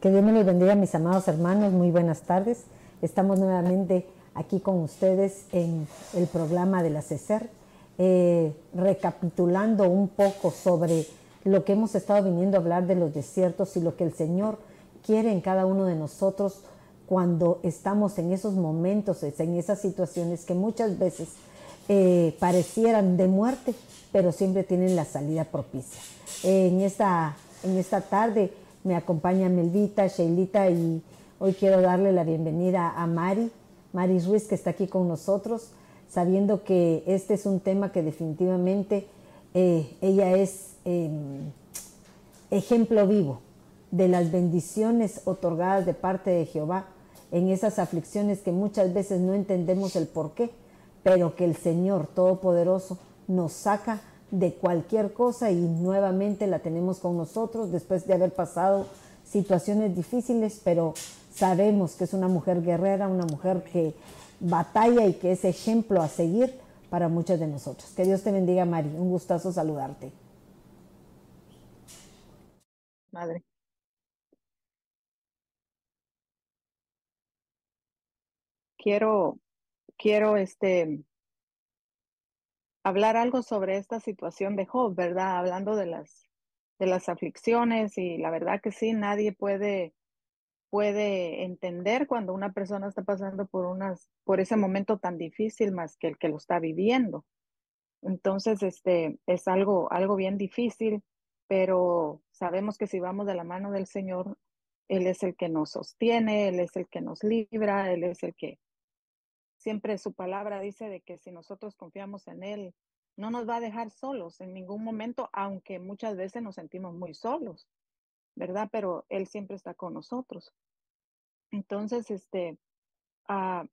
Que Dios me los bendiga, mis amados hermanos. Muy buenas tardes. Estamos nuevamente aquí con ustedes en el programa de la eh, recapitulando un poco sobre lo que hemos estado viniendo a hablar de los desiertos y lo que el Señor quiere en cada uno de nosotros cuando estamos en esos momentos, en esas situaciones que muchas veces eh, parecieran de muerte, pero siempre tienen la salida propicia. en, esta, en esta tarde me acompaña Melvita, Sheilita y hoy quiero darle la bienvenida a Mari, Mari Ruiz que está aquí con nosotros, sabiendo que este es un tema que definitivamente eh, ella es em, ejemplo vivo de las bendiciones otorgadas de parte de Jehová en esas aflicciones que muchas veces no entendemos el por qué, pero que el Señor Todopoderoso nos saca de cualquier cosa y nuevamente la tenemos con nosotros después de haber pasado situaciones difíciles, pero sabemos que es una mujer guerrera, una mujer que batalla y que es ejemplo a seguir para muchos de nosotros. Que Dios te bendiga, Mari. Un gustazo saludarte. Madre. Quiero, quiero este, hablar algo sobre esta situación de Job, ¿verdad? Hablando de las, de las aflicciones y la verdad que sí, nadie puede, puede entender cuando una persona está pasando por, unas, por ese momento tan difícil más que el que lo está viviendo. Entonces, este, es algo, algo bien difícil, pero sabemos que si vamos de la mano del Señor, Él es el que nos sostiene, Él es el que nos libra, Él es el que Siempre su palabra dice de que si nosotros confiamos en Él, no nos va a dejar solos en ningún momento, aunque muchas veces nos sentimos muy solos, ¿verdad? Pero Él siempre está con nosotros. Entonces, este, ah,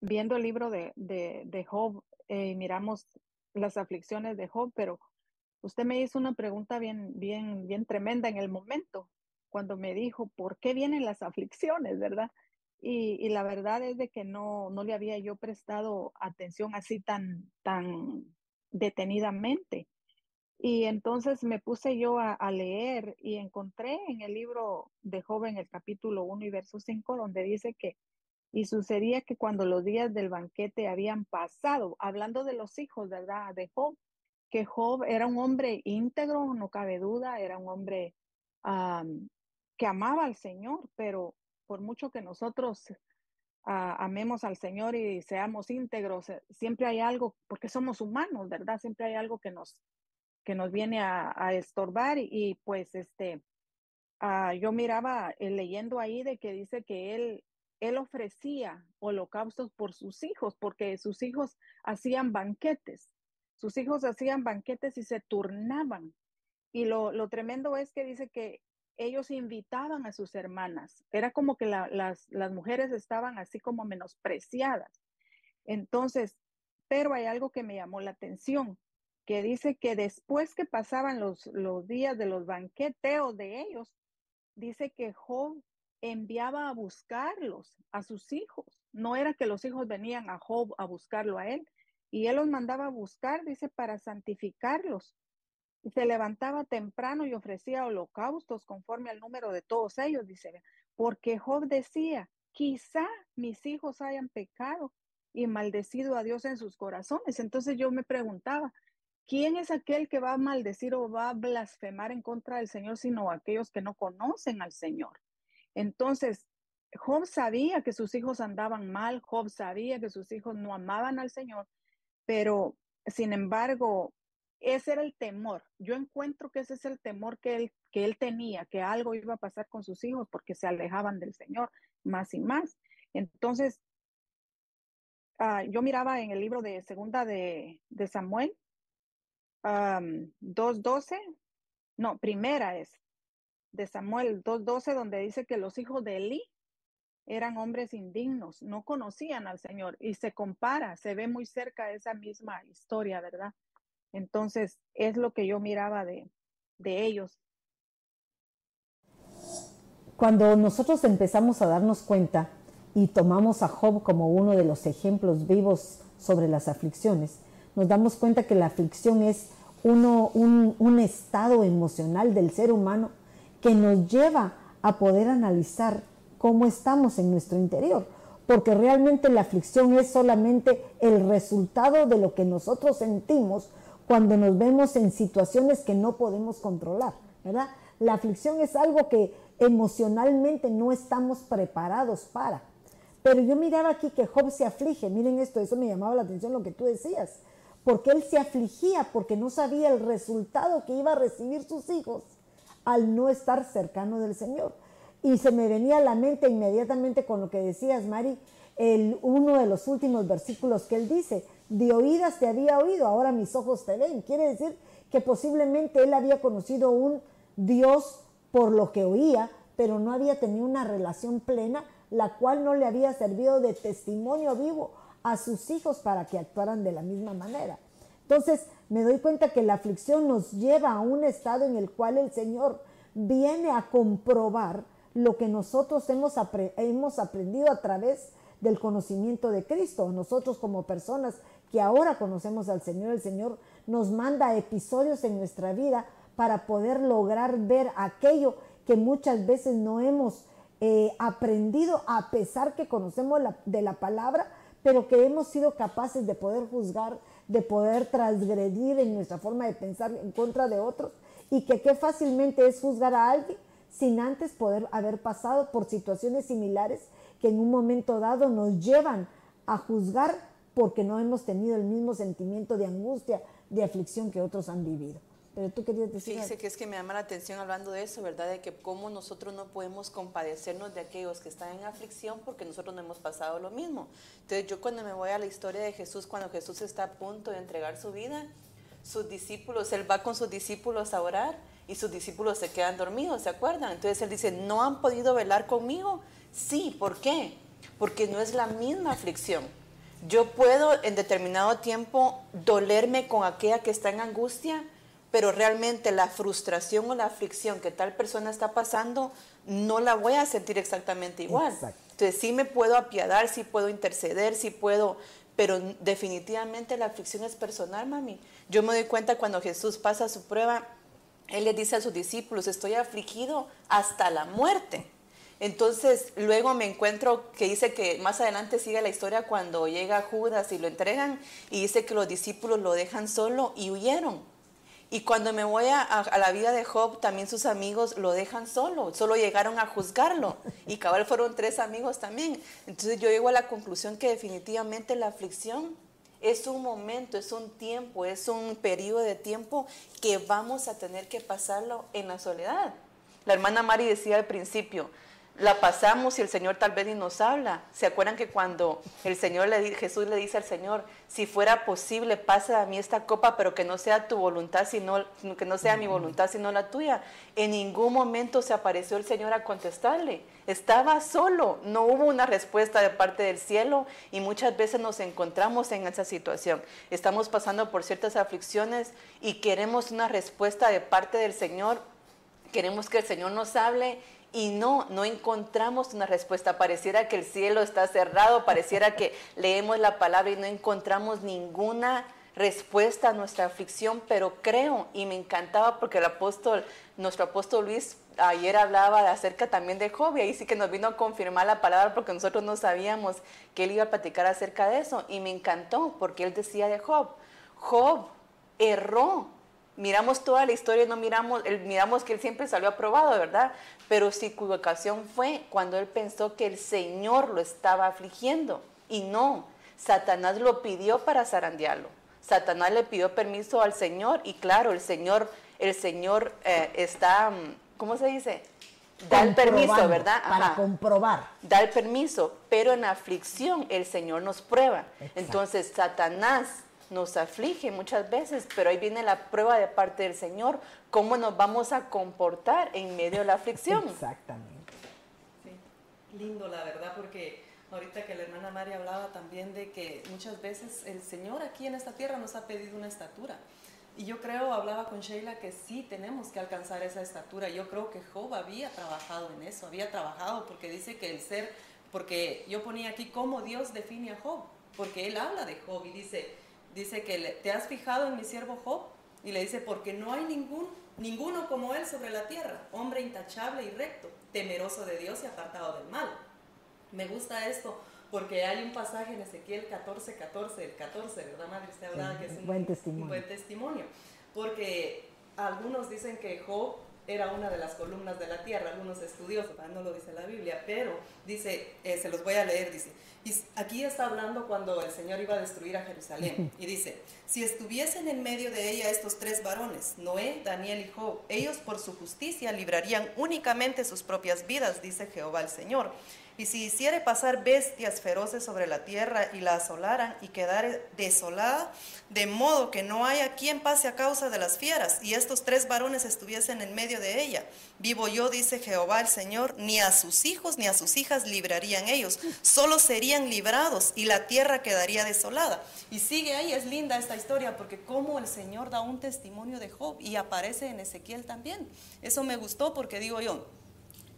viendo el libro de, de, de Job, eh, miramos las aflicciones de Job, pero usted me hizo una pregunta bien, bien, bien tremenda en el momento, cuando me dijo, ¿por qué vienen las aflicciones, verdad? Y, la verdad es de que no, no le había yo prestado atención así tan, tan detenidamente. Y entonces me puse yo a, leer y encontré en el libro de Joven el capítulo 1 y verso 5 donde dice que, y sucedía que cuando los días del banquete habían pasado, hablando de los hijos, ¿verdad? De Job, que Job era un hombre íntegro, no cabe duda, era un hombre que amaba al Señor, pero por mucho que nosotros ah, amemos al Señor y seamos íntegros, eh, siempre hay algo, porque somos humanos, ¿verdad? Siempre hay algo que nos, que nos viene a, estorbar y, pues este, ah, yo miraba eh, leyendo ahí de que dice que él, él ofrecía holocaustos por sus hijos, porque sus hijos hacían banquetes, sus hijos hacían banquetes y se turnaban. Y lo, lo tremendo es que dice que ellos invitaban a sus hermanas. Era como que las, mujeres estaban así como menospreciadas. Entonces, pero hay algo que me llamó la atención, que dice que después que pasaban los, los días de los banqueteos de ellos, dice que Job enviaba a buscarlos a sus hijos. No era que los hijos venían a Job a buscarlo a él, y él los mandaba a buscar, dice, para santificarlos se levantaba temprano y ofrecía holocaustos conforme al número de todos ellos, dice, porque Job decía, quizá mis hijos hayan pecado y maldecido a Dios en sus corazones. Entonces yo me preguntaba, ¿quién es aquel que va a maldecir o va a blasfemar en contra del Señor, sino aquellos que no conocen al Señor? Entonces, Job sabía que sus hijos andaban mal, Job sabía que sus hijos no amaban al Señor, pero sin embargo, ese era el temor. Yo encuentro que ese es el temor que él, que él tenía, que algo iba a pasar con sus hijos porque se alejaban del Señor más y más. Entonces, ah, yo miraba en el libro de segunda de, de Samuel, um, 2.12, no, primera es de Samuel 2.12, donde dice que los hijos de Eli eran hombres indignos, no conocían al Señor y se compara, se ve muy cerca esa misma historia, ¿verdad? Entonces, es lo que yo miraba de, ellos. Cuando nosotros empezamos a darnos cuenta y tomamos a Job como uno de los ejemplos vivos sobre las aflicciones, nos damos cuenta que la aflicción es uno, un, un, estado emocional del ser humano que nos lleva a poder analizar cómo estamos en nuestro interior, porque realmente la aflicción es solamente el resultado de lo que nosotros sentimos cuando nos vemos en situaciones que no podemos controlar, ¿verdad? La aflicción es algo que emocionalmente no estamos preparados para. Pero yo miraba aquí que Job se aflige, miren esto, eso me llamaba la atención lo que tú decías, porque él se afligía porque no sabía el resultado que iba a recibir sus hijos al no estar cercano del Señor. Y se me venía a la mente inmediatamente con lo que decías, Mari, el, uno de los últimos versículos que él dice, de oídas te había oído, ahora mis ojos te ven. Quiere decir que posiblemente él había conocido un Dios por lo que oía, pero no había tenido una relación plena, la cual no le había servido de testimonio vivo a sus hijos para que actuaran de la misma manera. Entonces me doy cuenta que la aflicción nos lleva a un estado en el cual el Señor viene a comprobar lo que nosotros hemos, hemos aprendido a través del conocimiento de Cristo. Nosotros como personas que ahora conocemos al Señor, el Señor nos manda episodios en nuestra vida para poder lograr ver aquello que muchas veces no hemos eh, aprendido a pesar que conocemos de la palabra, pero que hemos sido capaces de poder juzgar, de poder transgredir en nuestra forma de pensar en contra de otros y que qué fácilmente es juzgar a alguien sin antes poder haber pasado por situaciones similares que en un momento dado nos llevan a juzgar porque no hemos tenido el mismo sentimiento de angustia, de aflicción que otros han vivido. Pero tú querías decir. Fíjese que es que me llama la atención hablando de eso, ¿verdad? De que cómo nosotros no podemos compadecernos de aquellos que están en aflicción porque nosotros no hemos pasado lo mismo. Entonces, yo cuando me voy a la historia de Jesús, cuando Jesús está a punto de entregar su vida, sus discípulos, él va con sus discípulos a orar y sus discípulos se quedan dormidos, ¿se acuerdan? Entonces él dice, ¿no han podido velar conmigo? Sí, ¿por qué? Porque no es la misma aflicción. Yo puedo en determinado tiempo dolerme con aquella que está en angustia, pero realmente la frustración o la aflicción que tal persona está pasando, no la voy a sentir exactamente igual. Entonces sí me puedo apiadar, sí puedo interceder, sí puedo, pero definitivamente la aflicción es personal, mami. Yo me doy cuenta cuando Jesús pasa su prueba, Él le dice a sus discípulos, estoy afligido hasta la muerte. Entonces, luego me encuentro que dice que más adelante sigue la historia cuando llega Judas y lo entregan y dice que los discípulos lo dejan solo y huyeron. Y cuando me voy a, la vida de Job, también sus amigos lo dejan solo, solo llegaron a juzgarlo. Y cabal fueron tres amigos también. Entonces yo llego a la conclusión que definitivamente la aflicción es un momento, es un tiempo, es un periodo de tiempo que vamos a tener que pasarlo en la soledad. La hermana Mari decía al principio, la pasamos y el Señor tal vez ni nos habla. ¿Se acuerdan que cuando el Señor Jesús le dice al Señor, si fuera posible, pasa a mí esta copa, pero que no sea tu voluntad, sino, que no sea mi voluntad, sino la tuya? En ningún momento se apareció el Señor a contestarle. Estaba solo, no hubo una respuesta de parte del cielo y muchas veces nos encontramos en esa situación. Estamos pasando por ciertas aflicciones y queremos una respuesta de parte del Señor. Queremos que el Señor nos hable y no, no encontramos una respuesta. Pareciera que el cielo está cerrado, pareciera que leemos la palabra y no encontramos ninguna respuesta a nuestra aflicción, pero creo y me encantaba porque el apóstol, nuestro apóstol Luis ayer hablaba acerca también de Job y ahí sí que nos vino a confirmar la palabra porque nosotros no sabíamos que él iba a platicar acerca de eso y me encantó porque él decía de Job, Job erró miramos toda la historia, no miramos, miramos que él siempre salió aprobado, ¿verdad? Pero su equivocación fue cuando él pensó que el Señor lo estaba afligiendo. Y no, Satanás lo pidió para zarandearlo. Satanás le pidió permiso al Señor y claro, el Señor, el Señor eh, está, mm, ¿cómo se dice? Da el permiso, ¿verdad? Para comprobar. Da el permiso, pero en aflicción el Señor nos prueba. Entonces Satanás nos aflige muchas veces, pero ahí viene la prueba de parte del Señor, cómo nos vamos a comportar en medio de la aflicción. Exactamente. Sí. Lindo, la verdad, porque ahorita que la hermana María hablaba también de que muchas veces el Señor aquí en esta tierra nos ha pedido una estatura. Y yo creo, hablaba con Sheila, que sí tenemos que alcanzar esa estatura. Yo creo que Job había trabajado en eso, había trabajado porque dice que el ser, porque yo ponía aquí cómo Dios define a Job, porque él habla de Job y dice, dice que te has fijado en mi siervo Job y le dice, porque no hay ningún, ninguno como él sobre la tierra, hombre intachable y recto, temeroso de Dios y apartado del mal. Me gusta esto porque hay un pasaje en Ezequiel 14, 14, el 14, ¿verdad, Madre? Usted hablaba que es un buen testimonio. un buen testimonio. Porque algunos dicen que Job era una de las columnas de la tierra, algunos estudiosos, no lo dice la Biblia, pero dice, eh, se los voy a leer, dice, y aquí está hablando cuando el Señor iba a destruir a Jerusalén, y dice, si estuviesen en medio de ella estos tres varones, Noé, Daniel y Job, ellos por su justicia librarían únicamente sus propias vidas, dice Jehová el Señor y si hiciere pasar bestias feroces sobre la tierra y la asolaran y quedare desolada, de modo que no haya quien pase a causa de las fieras, y estos tres varones estuviesen en medio de ella, vivo yo, dice Jehová el Señor, ni a sus hijos ni a sus hijas librarían ellos, solo serían librados y la tierra quedaría desolada. Y sigue ahí, es linda esta historia, porque como el Señor da un testimonio de Job y aparece en Ezequiel también. Eso me gustó porque digo yo,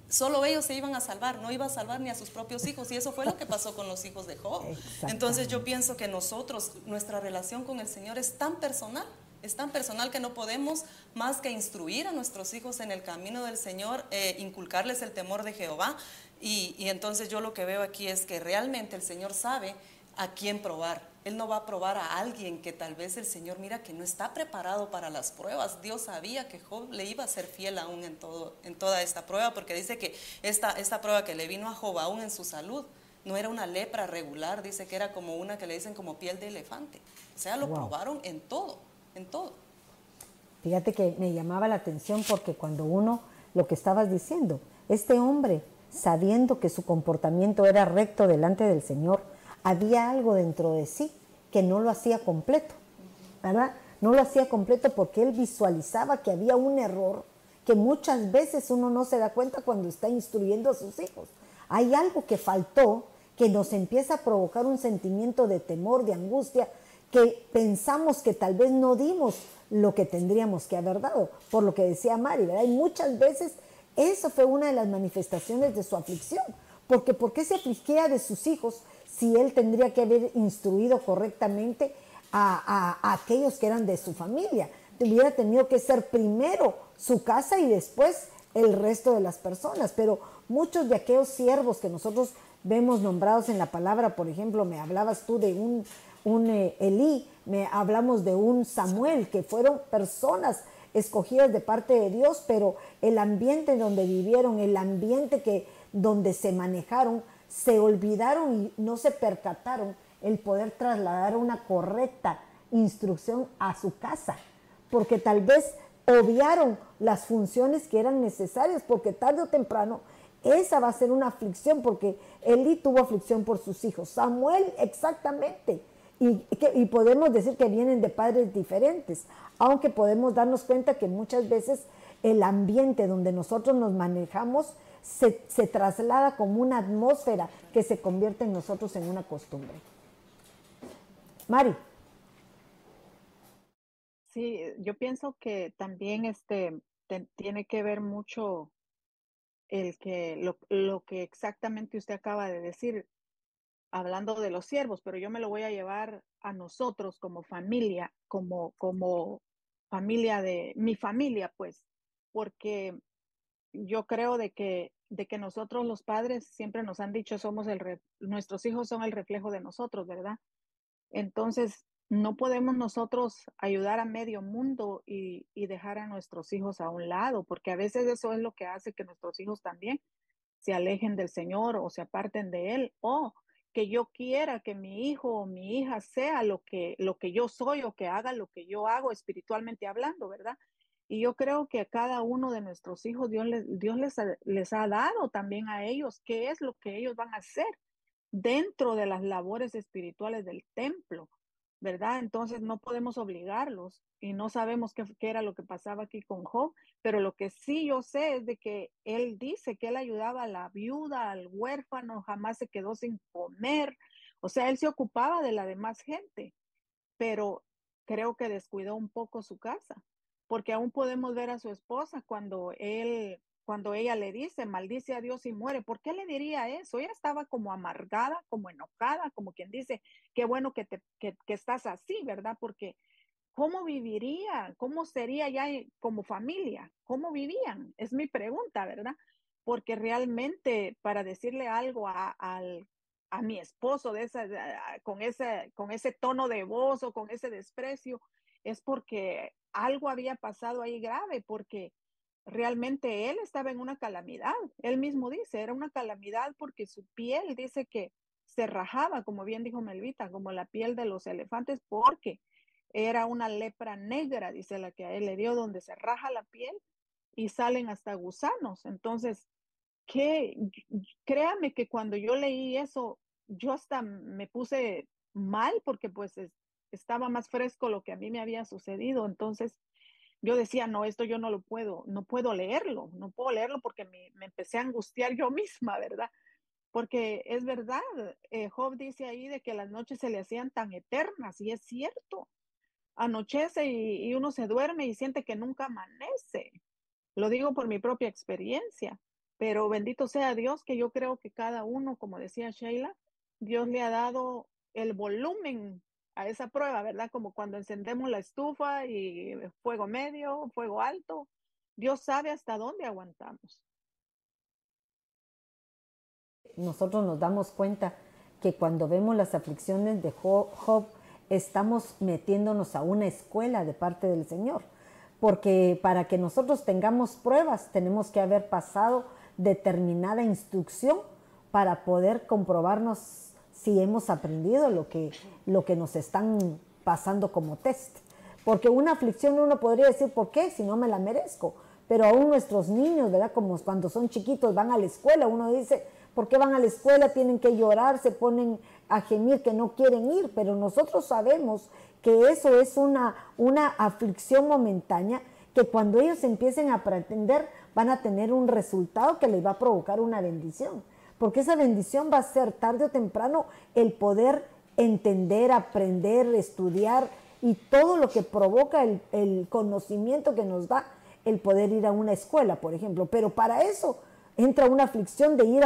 Solo ellos se iban a salvar, no iba a salvar ni a sus propios hijos. Y eso fue lo que pasó con los hijos de Job. Entonces yo pienso que nosotros, nuestra relación con el Señor es tan personal, es tan personal que no podemos más que instruir a nuestros hijos en el camino del Señor, eh, inculcarles el temor de Jehová. Y, y entonces yo lo que veo aquí es que realmente el Señor sabe a quién probar. Él no va a probar a alguien que tal vez el Señor mira que no está preparado para las pruebas. Dios sabía que Job le iba a ser fiel aún en, todo, en toda esta prueba, porque dice que esta, esta prueba que le vino a Job aún en su salud no era una lepra regular, dice que era como una que le dicen como piel de elefante. O sea, lo probaron en todo, en todo. Fíjate que me llamaba la atención porque cuando uno, lo que estabas diciendo, este hombre, sabiendo que su comportamiento era recto delante del Señor, había algo dentro de sí que no lo hacía completo, ¿verdad? No lo hacía completo porque él visualizaba que había un error que muchas veces uno no se da cuenta cuando está instruyendo a sus hijos. Hay algo que faltó que nos empieza a provocar un sentimiento de temor, de angustia, que pensamos que tal vez no dimos lo que tendríamos que haber dado, por lo que decía Mari, ¿verdad? Y muchas veces eso fue una de las manifestaciones de su aflicción, porque ¿por qué se afligía de sus hijos si él tendría que haber instruido correctamente a, aquellos que eran de su familia. Hubiera tenido que ser primero su casa y después el resto de las personas. Pero muchos de aquellos siervos que nosotros vemos nombrados en la palabra, por ejemplo, me hablabas tú de un, un eh, Elí, me hablamos de un Samuel, que fueron personas escogidas de parte de Dios, pero el ambiente donde vivieron, el ambiente que donde se manejaron, se olvidaron y no se percataron el poder trasladar una correcta instrucción a su casa, porque tal vez obviaron las funciones que eran necesarias, porque tarde o temprano esa va a ser una aflicción, porque Eli tuvo aflicción por sus hijos, Samuel exactamente, y, y podemos decir que vienen de padres diferentes, aunque podemos darnos cuenta que muchas veces el ambiente donde nosotros nos manejamos se, traslada como una atmósfera que se convierte en nosotros en una costumbre. Mari. Sí, yo pienso que también este tiene que ver mucho el que lo, lo, que exactamente usted acaba de decir, hablando de los siervos, pero yo me lo voy a llevar a nosotros como familia, como, como familia de mi familia, pues, porque yo creo de que de que nosotros los padres siempre nos han dicho somos el nuestros hijos son el reflejo de nosotros, ¿verdad? Entonces, no podemos nosotros ayudar a medio mundo y, y, dejar a nuestros hijos a un lado, porque a veces eso es lo que hace que nuestros hijos también se alejen del Señor o se aparten de Él, o que yo quiera que mi hijo o mi hija sea lo que, lo que yo soy o que haga lo que yo hago espiritualmente hablando, ¿verdad? Y yo creo que a cada uno de nuestros hijos Dios, les, Dios les, ha, les ha dado también a ellos qué es lo que ellos van a hacer dentro de las labores espirituales del templo, ¿verdad? Entonces no podemos obligarlos y no sabemos qué, qué, era lo que pasaba aquí con Job, pero lo que sí yo sé es de que él dice que él ayudaba a la viuda, al huérfano, jamás se quedó sin comer, o sea, él se ocupaba de la demás gente, pero creo que descuidó un poco su casa porque aún podemos ver a su esposa cuando él, cuando ella le dice, maldice a Dios y muere. ¿Por qué le diría eso? Ella estaba como amargada, como enojada, como quien dice, qué bueno que, te, que, que estás así, ¿verdad? Porque ¿cómo viviría? ¿Cómo sería ya como familia? ¿Cómo vivían? Es mi pregunta, ¿verdad? porque realmente para decirle algo a, al, a mi esposo con, ese, con ese tono de voz o con ese desprecio, es porque algo había pasado ahí grave, porque realmente él estaba en una calamidad. Él mismo dice, era una calamidad porque su piel dice que se rajaba, como bien dijo Melvita, como la piel de los elefantes, porque era una lepra negra, dice la que a él le dio, donde se raja la piel y salen hasta gusanos. Entonces, que créame que cuando yo leí eso, yo hasta me puse mal porque pues estaba más fresco lo que a mí me había sucedido. Entonces, yo decía, no, esto yo no lo puedo, no puedo leerlo, no puedo leerlo porque me, empecé a angustiar yo misma, ¿verdad? Porque es verdad, eh, Job dice ahí de que las noches se le hacían tan eternas y es cierto. Anochece y, y uno se duerme y siente que nunca amanece. Lo digo por mi propia experiencia, pero bendito sea Dios que yo creo que cada uno, como decía Sheila, Dios le ha dado el volumen a esa prueba, ¿verdad? Como cuando encendemos la estufa y fuego medio, fuego alto, Dios sabe hasta dónde aguantamos. Nosotros nos damos cuenta que cuando vemos las aflicciones de Job, estamos metiéndonos a una escuela de parte del Señor, porque para que nosotros tengamos pruebas tenemos que haber pasado determinada instrucción para poder comprobarnos si hemos aprendido lo que, lo que nos están pasando como test. Porque una aflicción uno podría decir, ¿por qué? Si no me la merezco. Pero aún nuestros niños, ¿verdad? Como cuando son chiquitos van a la escuela, uno dice, ¿por qué van a la escuela? Tienen que llorar, se ponen a gemir que no quieren ir. Pero nosotros sabemos que eso es una, una aflicción momentánea que cuando ellos empiecen a aprender van a tener un resultado que les va a provocar una bendición porque esa bendición va a ser tarde o temprano el poder entender, aprender, estudiar y todo lo que provoca el, conocimiento que nos da el poder ir a una escuela, por ejemplo. Pero para eso entra una aflicción de ir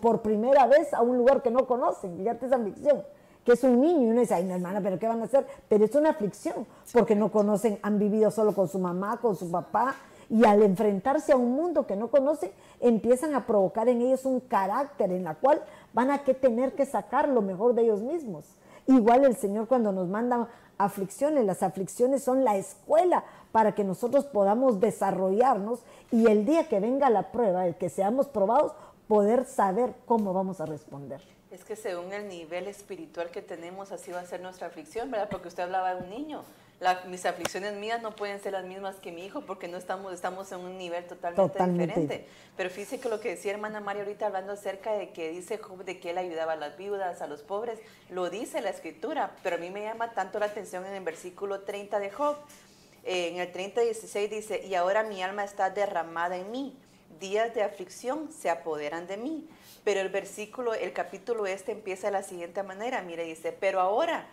por primera vez a un lugar que no conocen. Fíjate esa aflicción, que es un niño y uno dice, ay, no, hermana, pero ¿qué van a hacer? Pero es una aflicción, porque no conocen, han vivido solo con su mamá, con su papá, y al enfrentarse a un mundo que no conocen, empiezan a provocar en ellos un carácter en la cual van a tener que sacar lo mejor de ellos mismos. Igual el Señor cuando nos manda aflicciones, las aflicciones son la escuela para que nosotros podamos desarrollarnos y el día que venga la prueba, el que seamos probados, poder saber cómo vamos a responder. Es que según el nivel espiritual que tenemos, así va a ser nuestra aflicción, ¿verdad? Porque usted hablaba de un niño mis aflicciones mías no pueden ser las mismas que mi hijo porque no estamos, estamos en un nivel totalmente, diferente. Pero fíjese que lo que decía hermana María ahorita hablando acerca de que dice Job de que él ayudaba a las viudas, a los pobres, lo dice la escritura, pero a mí me llama tanto la atención en el versículo 30 de Job. Eh, en el 30 16 dice, y ahora mi alma está derramada en mí, días de aflicción se apoderan de mí. Pero el versículo, el capítulo este empieza de la siguiente manera, mire, dice, pero ahora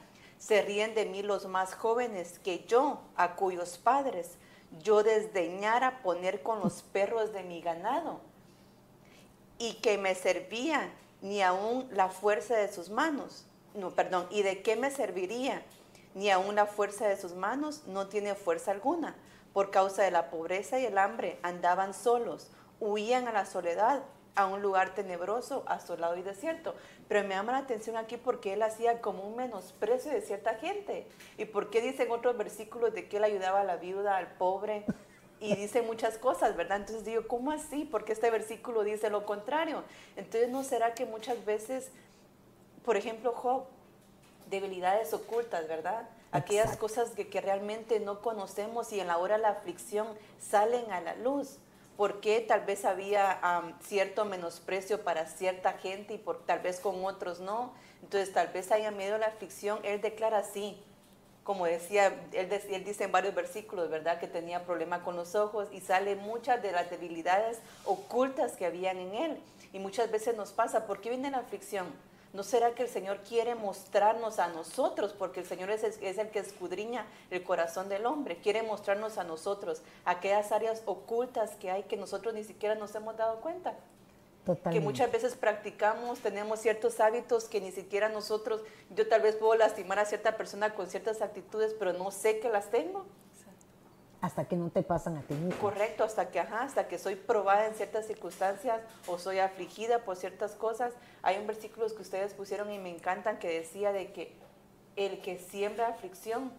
se ríen de mí los más jóvenes que yo, a cuyos padres yo desdeñara poner con los perros de mi ganado, y que me servía ni aún la fuerza de sus manos. No, perdón, ¿y de qué me serviría? Ni aún la fuerza de sus manos no tiene fuerza alguna. Por causa de la pobreza y el hambre andaban solos, huían a la soledad, a un lugar tenebroso, asolado y desierto. Pero me llama la atención aquí porque él hacía como un menosprecio de cierta gente. ¿Y por qué dicen otros versículos de que él ayudaba a la viuda, al pobre? Y dice muchas cosas, ¿verdad? Entonces digo, ¿cómo así? Porque este versículo dice lo contrario. Entonces, ¿no será que muchas veces, por ejemplo, Job, debilidades ocultas, ¿verdad? Aquellas cosas que, que realmente no conocemos y en la hora de la aflicción salen a la luz por qué tal vez había cierto menosprecio para cierta gente y por, tal vez con otros no. Entonces tal vez haya miedo a la aflicción. Él declara así, como decía, él, él dice en varios versículos, ¿verdad? Que tenía problema con los ojos y sale muchas de las debilidades ocultas que habían en él. Y muchas veces nos pasa, ¿por qué viene la aflicción? ¿No será que el Señor quiere mostrarnos a nosotros? Porque el Señor es, el que escudriña el corazón del hombre. Quiere mostrarnos a nosotros aquellas áreas ocultas que hay que nosotros ni siquiera nos hemos dado cuenta. Que muchas veces practicamos, tenemos ciertos hábitos que ni siquiera nosotros, yo tal vez puedo lastimar a cierta persona con ciertas actitudes, pero no sé que las tengo. Hasta que no te pasan a ti mismo. Correcto, hasta que, ajá, hasta que soy probada en ciertas circunstancias o soy afligida por ciertas cosas. Hay un versículo que ustedes pusieron y me encantan que decía de que el que siembra aflicción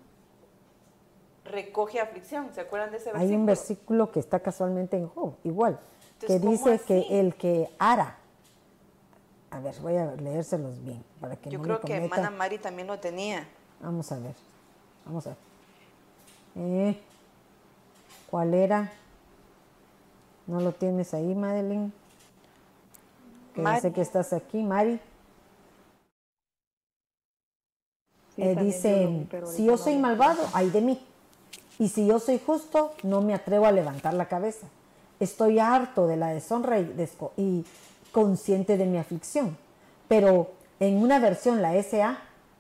recoge aflicción. ¿Se acuerdan de ese versículo? Hay un versículo que está casualmente en Job, igual, que dice que el que ara, a ver, voy a leérselos bien para que Yo no creo me que hermana Mari también lo tenía. Vamos a ver, vamos a ver. Eh, ¿Cuál era? ¿No lo tienes ahí, Madeline? Que Mari. sé que estás aquí, Mari. Sí, Eh, dice, yo si yo soy malvado, ay de mí. Y si yo soy justo, no me atrevo a levantar la cabeza. Estoy harto de la deshonra y, desco- y consciente de mi aflicción. Pero en una versión, la SA,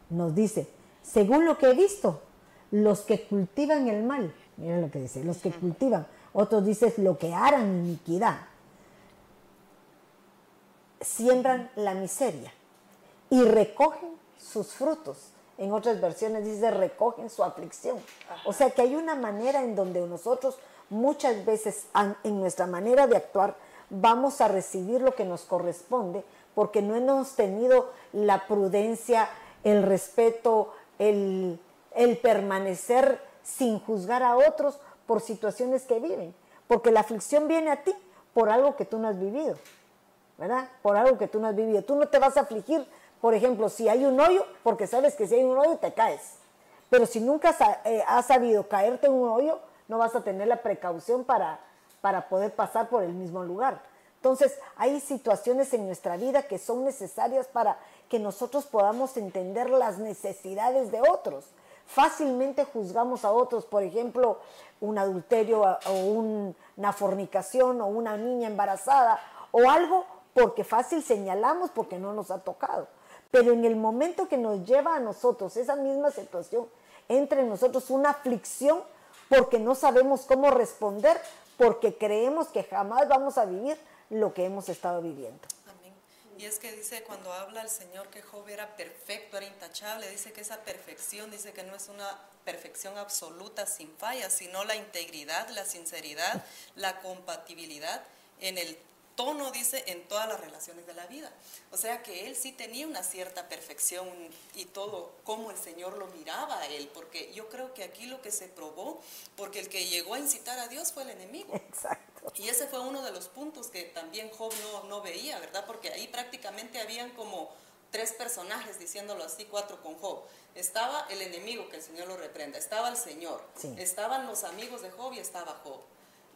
nos dice, según lo que he visto, los que cultivan el mal, miren lo que dice, los que cultivan, otros dicen lo que harán iniquidad, siembran la miseria y recogen sus frutos. En otras versiones dice recogen su aflicción. O sea que hay una manera en donde nosotros muchas veces en nuestra manera de actuar vamos a recibir lo que nos corresponde porque no hemos tenido la prudencia, el respeto, el, el permanecer sin juzgar a otros por situaciones que viven. Porque la aflicción viene a ti por algo que tú no has vivido. ¿verdad? Por algo que tú no has vivido. Tú no te vas a afligir, por ejemplo, si hay un hoyo, porque sabes que si hay un hoyo te caes. Pero si nunca eh, has sabido caerte en un hoyo, no vas a tener la precaución para, para poder pasar por el mismo lugar. Entonces, hay situaciones en nuestra vida que son necesarias para que nosotros podamos entender las necesidades de otros. Fácilmente juzgamos a otros, por ejemplo, un adulterio o un- una fornicación o una niña embarazada o algo porque fácil señalamos porque no nos ha tocado. Pero en el momento que nos lleva a nosotros esa misma situación, entre nosotros una aflicción porque no sabemos cómo responder, porque creemos que jamás vamos a vivir lo que hemos estado viviendo. Y es que dice cuando habla el Señor que Job era perfecto, era intachable, dice que esa perfección, dice que no es una perfección absoluta sin fallas, sino la integridad, la sinceridad, la compatibilidad en el tono, dice, en todas las relaciones de la vida. O sea que él sí tenía una cierta perfección y todo, como el Señor lo miraba a él, porque yo creo que aquí lo que se probó, porque el que llegó a incitar a Dios fue el enemigo. Exacto. Y ese fue uno de los puntos que también Job no, no veía, ¿verdad? Porque ahí prácticamente habían como tres personajes, diciéndolo así, cuatro con Job. Estaba el enemigo, que el Señor lo reprenda, estaba el Señor, Sí. estaban los amigos de Job y estaba Job.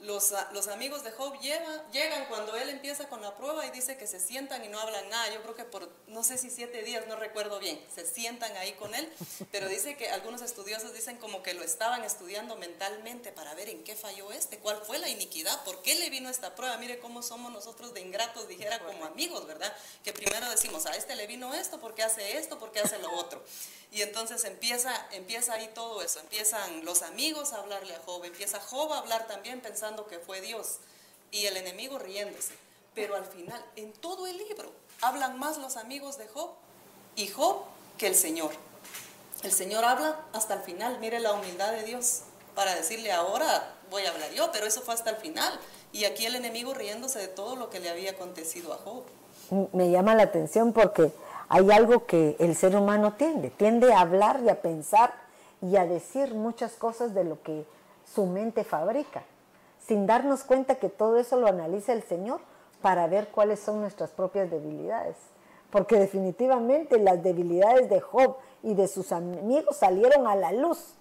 Los, los amigos de Job llegan, llegan cuando él empieza con la prueba y dice que se sientan y no hablan nada. Yo creo que por, no sé si siete días, no recuerdo bien, se sientan ahí con él, pero dice que algunos estudiosos dicen como que lo estaban estudiando mentalmente para ver en qué falló este, cuál fue la iniquidad, por qué le vino esta prueba. Mire cómo somos nosotros de ingratos, dijera como amigos, ¿verdad? Que primero decimos, a este le vino esto, porque hace esto, porque hace lo otro. Y entonces empieza, empieza ahí todo eso, empiezan los amigos a hablarle a Job, empieza Job a hablar también pensando que fue Dios y el enemigo riéndose. Pero al final, en todo el libro, hablan más los amigos de Job y Job que el Señor. El Señor habla hasta el final, mire la humildad de Dios, para decirle ahora voy a hablar yo, pero eso fue hasta el final. Y aquí el enemigo riéndose de todo lo que le había acontecido a Job. me llama la atención porque hay algo que el ser humano tiende, tiende a hablar y a pensar y a decir muchas cosas de lo que su mente fabrica, sin darnos cuenta que todo eso lo analiza el Señor para ver cuáles son nuestras propias debilidades. Porque definitivamente las debilidades de Job y de sus amigos salieron a la luz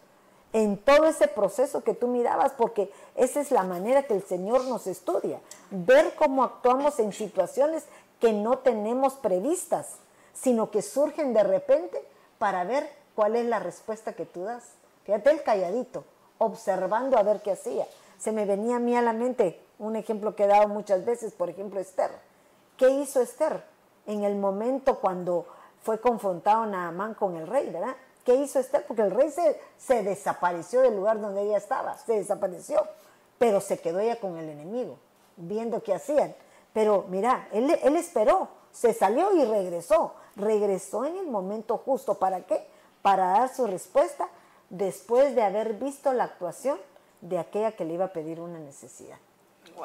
en todo ese proceso que tú mirabas, porque esa es la manera que el Señor nos estudia, ver cómo actuamos en situaciones que no tenemos previstas, sino que surgen de repente para ver cuál es la respuesta que tú das. Fíjate el calladito, observando a ver qué hacía. Se me venía a mí a la mente un ejemplo que he dado muchas veces, por ejemplo, Esther. ¿Qué hizo Esther en el momento cuando fue confrontado Naamán con el rey, verdad? ¿Qué hizo Esther? Porque el rey se, se desapareció del lugar donde ella estaba, se desapareció, pero se quedó ella con el enemigo, viendo qué hacían. Pero mira, él, él esperó, se salió y regresó. Regresó en el momento justo. ¿Para qué? Para dar su respuesta después de haber visto la actuación de aquella que le iba a pedir una necesidad.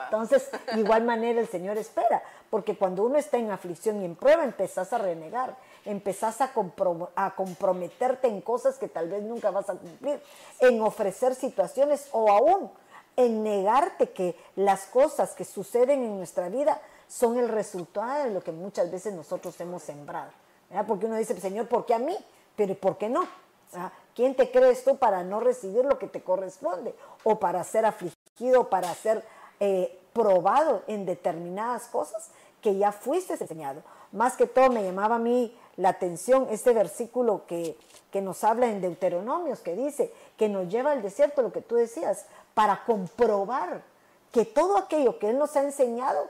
Entonces, de igual manera el Señor espera, porque cuando uno está en aflicción y en prueba, empezás a renegar, empezás a, a, comprometerte en cosas que tal vez nunca vas a cumplir, en ofrecer situaciones o aún en negarte que las cosas que suceden en nuestra vida son el resultado de lo que muchas veces nosotros hemos sembrado. Porque uno dice, Señor, ¿por qué a mí? Pero ¿por qué no? ¿Quién te crees tú para no recibir lo que te corresponde? O para ser afligido, para ser eh, probado en determinadas cosas que ya fuiste enseñado. Más que todo me llamaba a mí la atención este versículo que, que nos habla en Deuteronomios, que dice que nos lleva al desierto, lo que tú decías, para comprobar que todo aquello que Él nos ha enseñado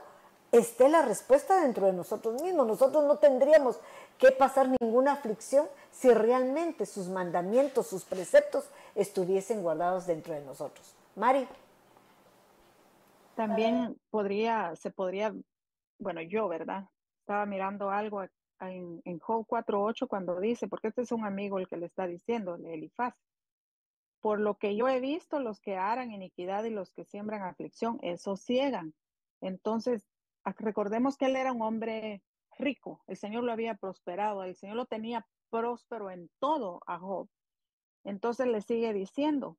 esté la respuesta dentro de nosotros mismos. Nosotros no tendríamos que pasar ninguna aflicción si realmente sus mandamientos, sus preceptos estuviesen guardados dentro de nosotros. Mari. También podría, se podría, bueno, yo, ¿verdad? Estaba mirando algo en, en Job 4.8 cuando dice, porque este es un amigo el que le está diciendo, Elifaz. Por lo que yo he visto, los que harán iniquidad y los que siembran aflicción, esos ciegan. Entonces, recordemos que él era un hombre rico, el Señor lo había prosperado, el Señor lo tenía próspero en todo a Job. Entonces le sigue diciendo,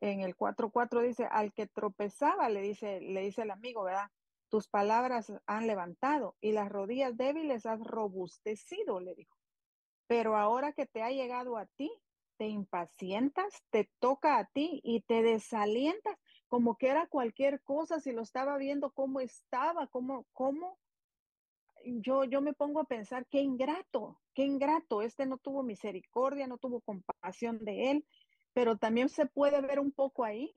en el 4.4 dice, al que tropezaba, le dice, le dice el amigo, ¿verdad? Tus palabras han levantado y las rodillas débiles has robustecido, le dijo. Pero ahora que te ha llegado a ti, te impacientas, te toca a ti y te desalientas como que era cualquier cosa, si lo estaba viendo cómo estaba, cómo, cómo, yo, yo me pongo a pensar, qué ingrato, qué ingrato, este no tuvo misericordia, no tuvo compasión de él, pero también se puede ver un poco ahí,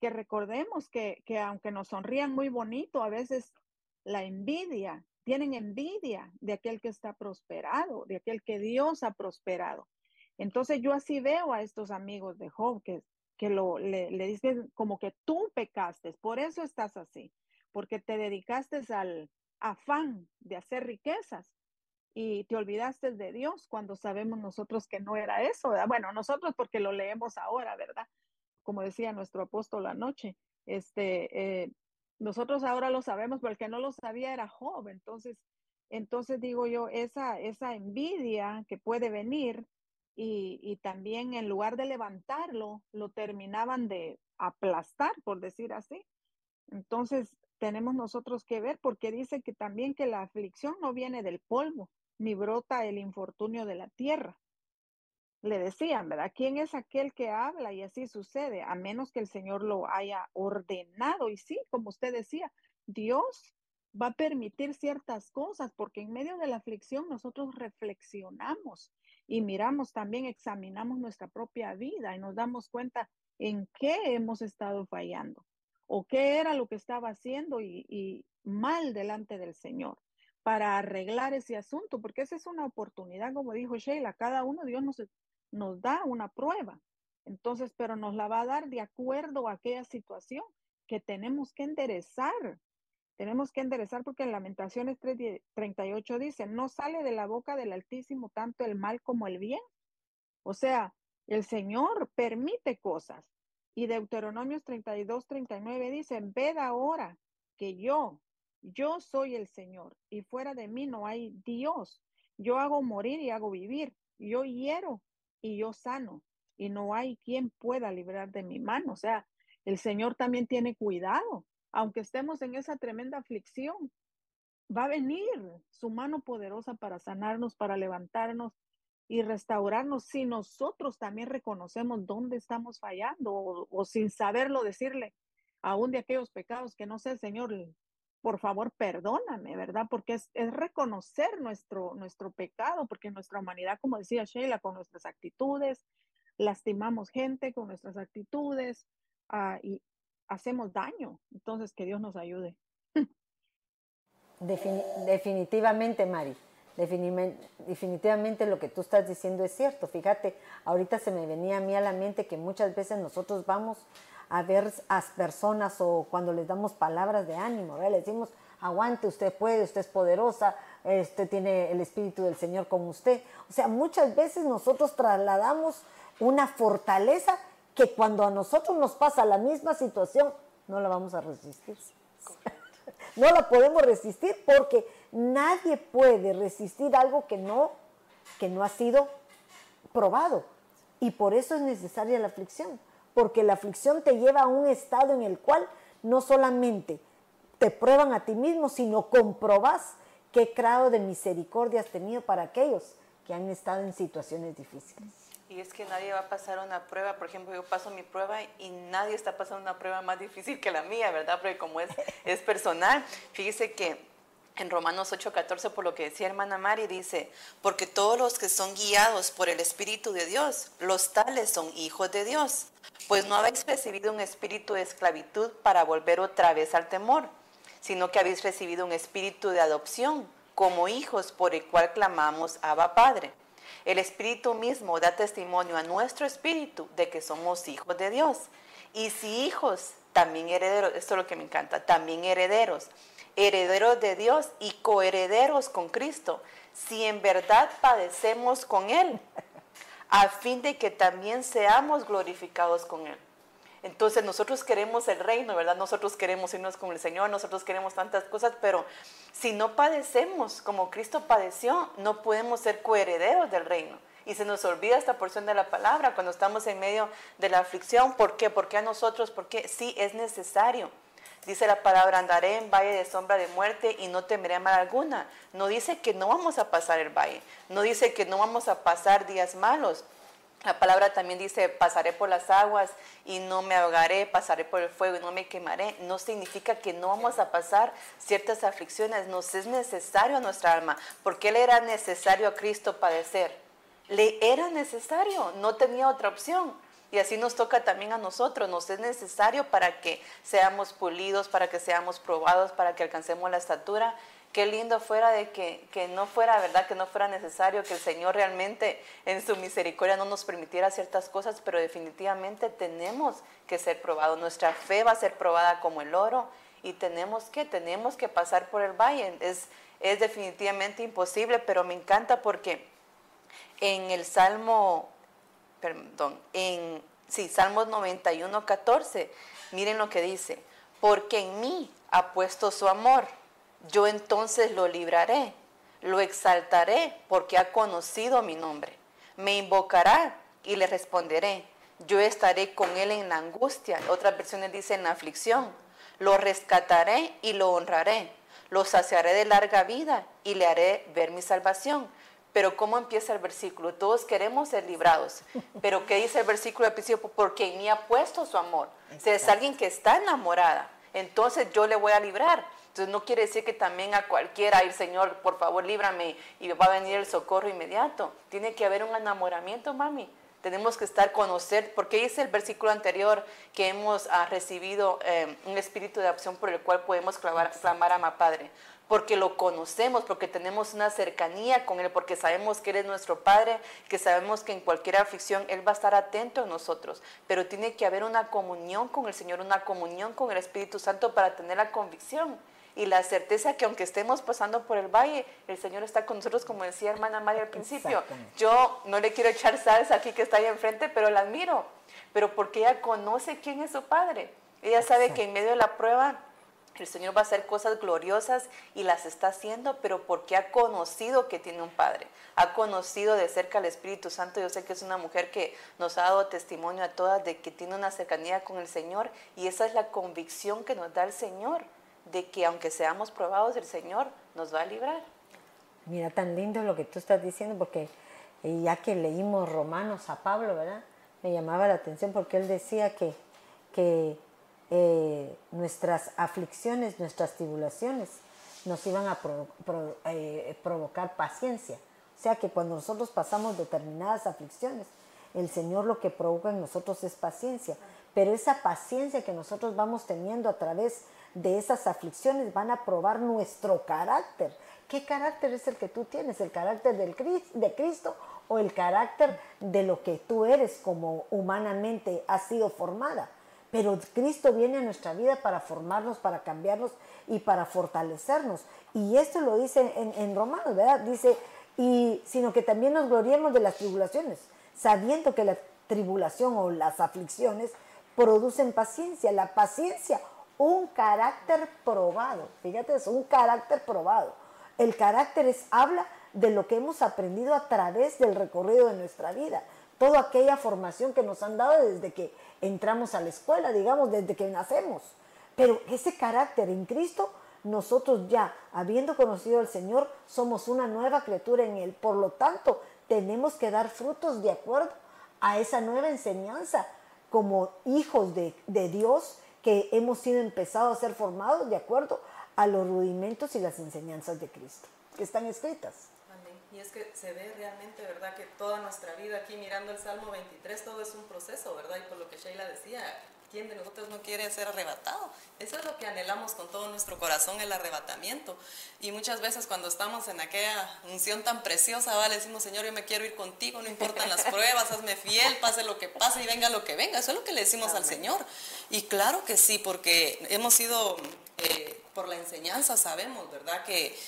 que recordemos que, que aunque nos sonrían muy bonito, a veces la envidia, tienen envidia de aquel que está prosperado, de aquel que Dios ha prosperado. Entonces yo así veo a estos amigos de Job que, que lo, le, le dicen como que tú pecaste, por eso estás así, porque te dedicaste al afán de hacer riquezas y te olvidaste de Dios cuando sabemos nosotros que no era eso, ¿verdad? Bueno, nosotros porque lo leemos ahora, ¿verdad? Como decía nuestro apóstol anoche, este, eh, nosotros ahora lo sabemos, pero el que no lo sabía era Job, entonces, entonces digo yo, esa, esa envidia que puede venir y, también en lugar de levantarlo, lo terminaban de aplastar, por decir así. Entonces, tenemos nosotros que ver porque dice que también que la aflicción no viene del polvo, ni brota el infortunio de la tierra. Le decían, ¿verdad? ¿Quién es aquel que habla? Y así sucede, a menos que el Señor lo haya ordenado. Y sí, como usted decía, Dios va a permitir ciertas cosas porque en medio de la aflicción nosotros reflexionamos y miramos también, examinamos nuestra propia vida y nos damos cuenta en qué hemos estado fallando o qué era lo que estaba haciendo y, mal delante del Señor para arreglar ese asunto, porque esa es una oportunidad, como dijo Sheila, cada uno Dios nos, nos da una prueba. Entonces, pero nos la va a dar de acuerdo a aquella situación que tenemos que enderezar. Tenemos que enderezar porque en Lamentaciones 3:38 dice, no sale de la boca del Altísimo tanto el mal como el bien. O sea, el Señor permite cosas. Y Deuteronomios 32, 39 dice, ved ahora que yo, yo soy el Señor y fuera de mí no hay Dios. Yo hago morir y hago vivir. Yo hiero y yo sano. Y no hay quien pueda librar de mi mano. O sea, el Señor también tiene cuidado aunque estemos en esa tremenda aflicción, va a venir su mano poderosa para sanarnos, para levantarnos y restaurarnos si nosotros también reconocemos dónde estamos fallando o, sin saberlo decirle aún de aquellos pecados que no sé, Señor, por favor, perdóname, ¿verdad? Porque es, reconocer nuestro, nuestro pecado, porque nuestra humanidad, como decía Sheila, con nuestras actitudes, lastimamos gente con nuestras actitudes uh, y, hacemos daño. Entonces, que Dios nos ayude. definitivamente, Mari. Definitivamente lo que tú estás diciendo es cierto. Fíjate, ahorita se me venía a mí a la mente que muchas veces nosotros vamos a ver a personas o cuando les damos palabras de ánimo, ¿verdad? le decimos, aguante, usted puede, usted es poderosa, usted tiene el Espíritu del Señor con usted. O sea, muchas veces nosotros trasladamos una fortaleza que cuando a nosotros nos pasa la misma situación, no la vamos a resistir. No la podemos resistir porque nadie puede resistir algo que no, que no ha sido probado. Y por eso es necesaria la aflicción, porque la aflicción te lleva a un estado en el cual no solamente te prueban a ti mismo, sino comprobas qué grado de misericordia has tenido para aquellos que han estado en situaciones difíciles. Y es que nadie va a pasar una prueba, por ejemplo, yo paso mi prueba y nadie está pasando una prueba más difícil que la mía, ¿verdad? Porque como es, es personal, fíjese que en Romanos 8:14, por lo que decía hermana Mari, dice, porque todos los que son guiados por el Espíritu de Dios, los tales son hijos de Dios, pues no habéis recibido un espíritu de esclavitud para volver otra vez al temor, sino que habéis recibido un espíritu de adopción como hijos por el cual clamamos Abba Padre. El Espíritu mismo da testimonio a nuestro espíritu de que somos hijos de Dios. Y si hijos, también herederos, esto es lo que me encanta, también herederos, herederos de Dios y coherederos con Cristo, si en verdad padecemos con Él, a fin de que también seamos glorificados con Él. Entonces nosotros queremos el reino, ¿verdad? Nosotros queremos irnos con el Señor, nosotros queremos tantas cosas, pero si no padecemos como Cristo padeció, no podemos ser coherederos del reino. Y se nos olvida esta porción de la palabra cuando estamos en medio de la aflicción. ¿Por qué? Porque a nosotros, porque sí es necesario. Dice la palabra, andaré en valle de sombra de muerte y no temeré mal alguna. No dice que no vamos a pasar el valle, no dice que no vamos a pasar días malos, la palabra también dice, pasaré por las aguas y no me ahogaré, pasaré por el fuego y no me quemaré. No significa que no vamos a pasar ciertas aflicciones, nos es necesario a nuestra alma. porque le era necesario a Cristo padecer? Le era necesario, no tenía otra opción. Y así nos toca también a nosotros, nos es necesario para que seamos pulidos, para que seamos probados, para que alcancemos la estatura qué lindo fuera de que, que, no fuera, ¿verdad? Que no fuera necesario, que el Señor realmente en su misericordia no nos permitiera ciertas cosas, pero definitivamente tenemos que ser probados. Nuestra fe va a ser probada como el oro y tenemos que, tenemos que pasar por el valle. Es, es definitivamente imposible, pero me encanta porque en el Salmo, perdón, en, sí, Salmos 91, 14, miren lo que dice, porque en mí ha puesto su amor yo entonces lo libraré, lo exaltaré porque ha conocido mi nombre. Me invocará y le responderé. Yo estaré con él en la angustia. Otras versiones dicen en la aflicción. Lo rescataré y lo honraré. Lo saciaré de larga vida y le haré ver mi salvación. Pero ¿cómo empieza el versículo? Todos queremos ser librados. Pero ¿qué dice el versículo al principio? Porque en mí ha puesto su amor. Si es alguien que está enamorada, entonces yo le voy a librar. Entonces no quiere decir que también a cualquiera, ir Señor, por favor, líbrame y va a venir el socorro inmediato. Tiene que haber un enamoramiento, mami. Tenemos que estar, conocer, porque dice el versículo anterior que hemos ah, recibido eh, un espíritu de opción por el cual podemos clamar, clamar a ma Padre porque lo conocemos, porque tenemos una cercanía con Él, porque sabemos que Él es nuestro Padre, que sabemos que en cualquier aflicción Él va a estar atento a nosotros, pero tiene que haber una comunión con el Señor, una comunión con el Espíritu Santo para tener la convicción y la certeza que aunque estemos pasando por el valle, el Señor está con nosotros, como decía hermana María al principio. Yo no le quiero echar salsa aquí que está ahí enfrente, pero la admiro, pero porque ella conoce quién es su Padre. Ella sabe que en medio de la prueba el Señor va a hacer cosas gloriosas y las está haciendo, pero porque ha conocido que tiene un Padre, ha conocido de cerca al Espíritu Santo. Yo sé que es una mujer que nos ha dado testimonio a todas de que tiene una cercanía con el Señor y esa es la convicción que nos da el Señor de que aunque seamos probados, el Señor nos va a librar. Mira, tan lindo lo que tú estás diciendo, porque ya que leímos Romanos a Pablo, ¿verdad? Me llamaba la atención porque él decía que, que eh, nuestras aflicciones, nuestras tribulaciones nos iban a eh, provocar paciencia. O sea que cuando nosotros pasamos determinadas aflicciones, el Señor lo que provoca en nosotros es paciencia. Pero esa paciencia que nosotros vamos teniendo a través de esas aflicciones van a probar nuestro carácter. ¿Qué carácter es el que tú tienes? ¿El carácter del, de Cristo o el carácter de lo que tú eres como humanamente has sido formada? Pero Cristo viene a nuestra vida para formarnos, para cambiarnos y para fortalecernos. Y esto lo dice en, Romanos, ¿verdad? Dice, y, sino que también nos gloriemos de las tribulaciones, sabiendo que la tribulación o las aflicciones producen paciencia. La paciencia, un carácter probado. Fíjate eso, un carácter probado. El carácter es, habla de lo que hemos aprendido a través del recorrido de nuestra vida. Toda aquella formación que nos han dado desde que entramos a la escuela, digamos, desde que nacemos. Pero ese carácter en Cristo, nosotros ya, habiendo conocido al Señor, somos una nueva criatura en Él. Por lo tanto, tenemos que dar frutos de acuerdo a esa nueva enseñanza como hijos de, Dios que hemos sido empezados a ser formados de acuerdo a los rudimentos y las enseñanzas de Cristo que están escritas. Amén. Y es que se ve realmente, ¿verdad? Que toda nuestra vida aquí mirando el Salmo 23, todo es un proceso, ¿verdad? Y por lo que Sheila decía, ¿quién de nosotros no quiere ser arrebatado? Eso es lo que anhelamos con todo nuestro corazón, el arrebatamiento. Y muchas veces cuando estamos en aquella unción tan preciosa, ¿vale? decimos, Señor, yo me quiero ir contigo, no importan las pruebas, hazme fiel, pase lo que pase y venga lo que venga. Eso es lo que le decimos al Señor. Y claro que sí, porque hemos sido, eh, por la enseñanza sabemos, ¿verdad? Que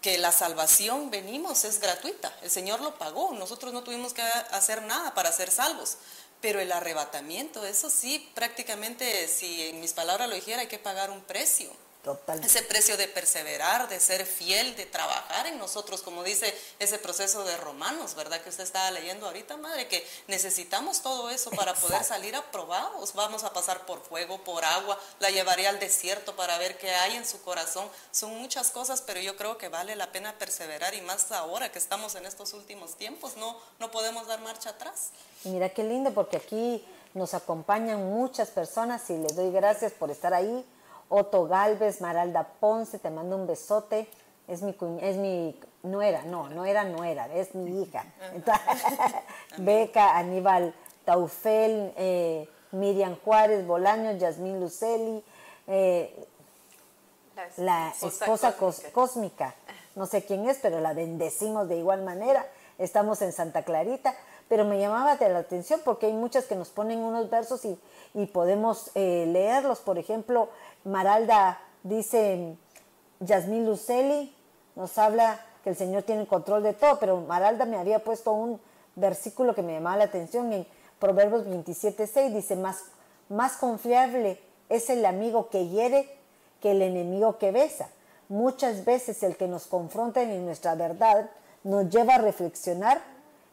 que la salvación venimos es gratuita, el Señor lo pagó, nosotros no tuvimos que hacer nada para ser salvos. Pero el arrebatamiento, eso sí, prácticamente, si en mis palabras lo dijera, hay que pagar un precio. Ese precio de perseverar, de ser fiel, de trabajar en nosotros, como dice ese proceso de Romanos, ¿verdad? Que usted estaba leyendo ahorita, madre, que necesitamos todo eso para poder salir aprobados. Vamos a pasar por fuego, por agua, la llevaré al desierto para ver qué hay en su corazón. Son muchas cosas, pero yo creo que vale la pena perseverar y más ahora que estamos en estos últimos tiempos, no, no podemos dar marcha atrás. Y mira qué lindo, porque aquí nos acompañan muchas personas y les doy gracias por estar ahí Otto Galvez, Maralda Ponce, te mando un besote. Es mi, es mi nuera, no, no era nuera, es mi hija. Beca, Aníbal Taufel, eh, Miriam Juárez, Bolaños, Yasmín Luceli, eh, la esposa, cósmica. No sé quién es, pero la bendecimos de igual manera. Estamos en Santa Clarita, pero me llamaba la atención porque hay muchas que nos ponen unos versos y, podemos eh, leerlos. Por ejemplo, Maralda dice, Yasmín Luceli nos habla que el Señor tiene control de todo, pero Maralda me había puesto un versículo que me llamaba la atención en Proverbios 27.6, dice, más, más confiable es el amigo que hiere que el enemigo que besa. Muchas veces el que nos confronta en nuestra verdad nos lleva a reflexionar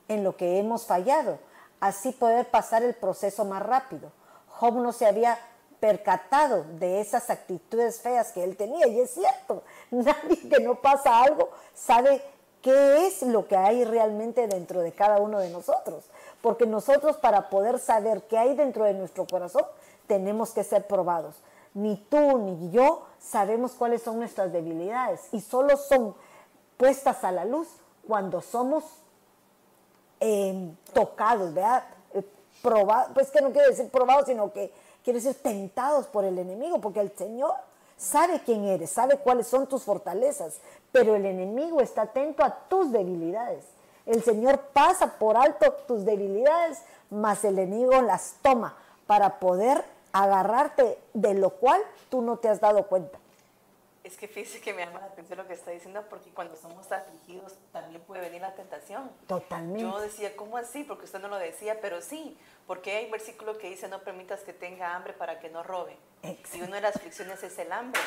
en lo que hemos fallado, así poder pasar el proceso más rápido. Job no se había percatado de esas actitudes feas que él tenía. Y es cierto, nadie que no pasa algo sabe qué es lo que hay realmente dentro de cada uno de nosotros. Porque nosotros para poder saber qué hay dentro de nuestro corazón, tenemos que ser probados. Ni tú ni yo sabemos cuáles son nuestras debilidades y solo son puestas a la luz cuando somos em, tocados, ¿verdad? Eh, probados, pues que no quiero decir probados, sino que quiere decir tentados por el enemigo, porque el Señor sabe quién eres, sabe cuáles son tus fortalezas, pero el enemigo está atento a tus debilidades. El Señor pasa por alto tus debilidades, mas el enemigo las toma para poder agarrarte de lo cual tú no te has dado cuenta. Es que fíjese que me llama la atención lo que está diciendo, porque cuando somos afligidos también puede venir la tentación. Totalmente. Yo decía, ¿cómo así? Porque usted no lo decía, pero sí, porque hay un versículo que dice, no permitas que tenga hambre para que no robe. Y una de las aflicciones es el hambre.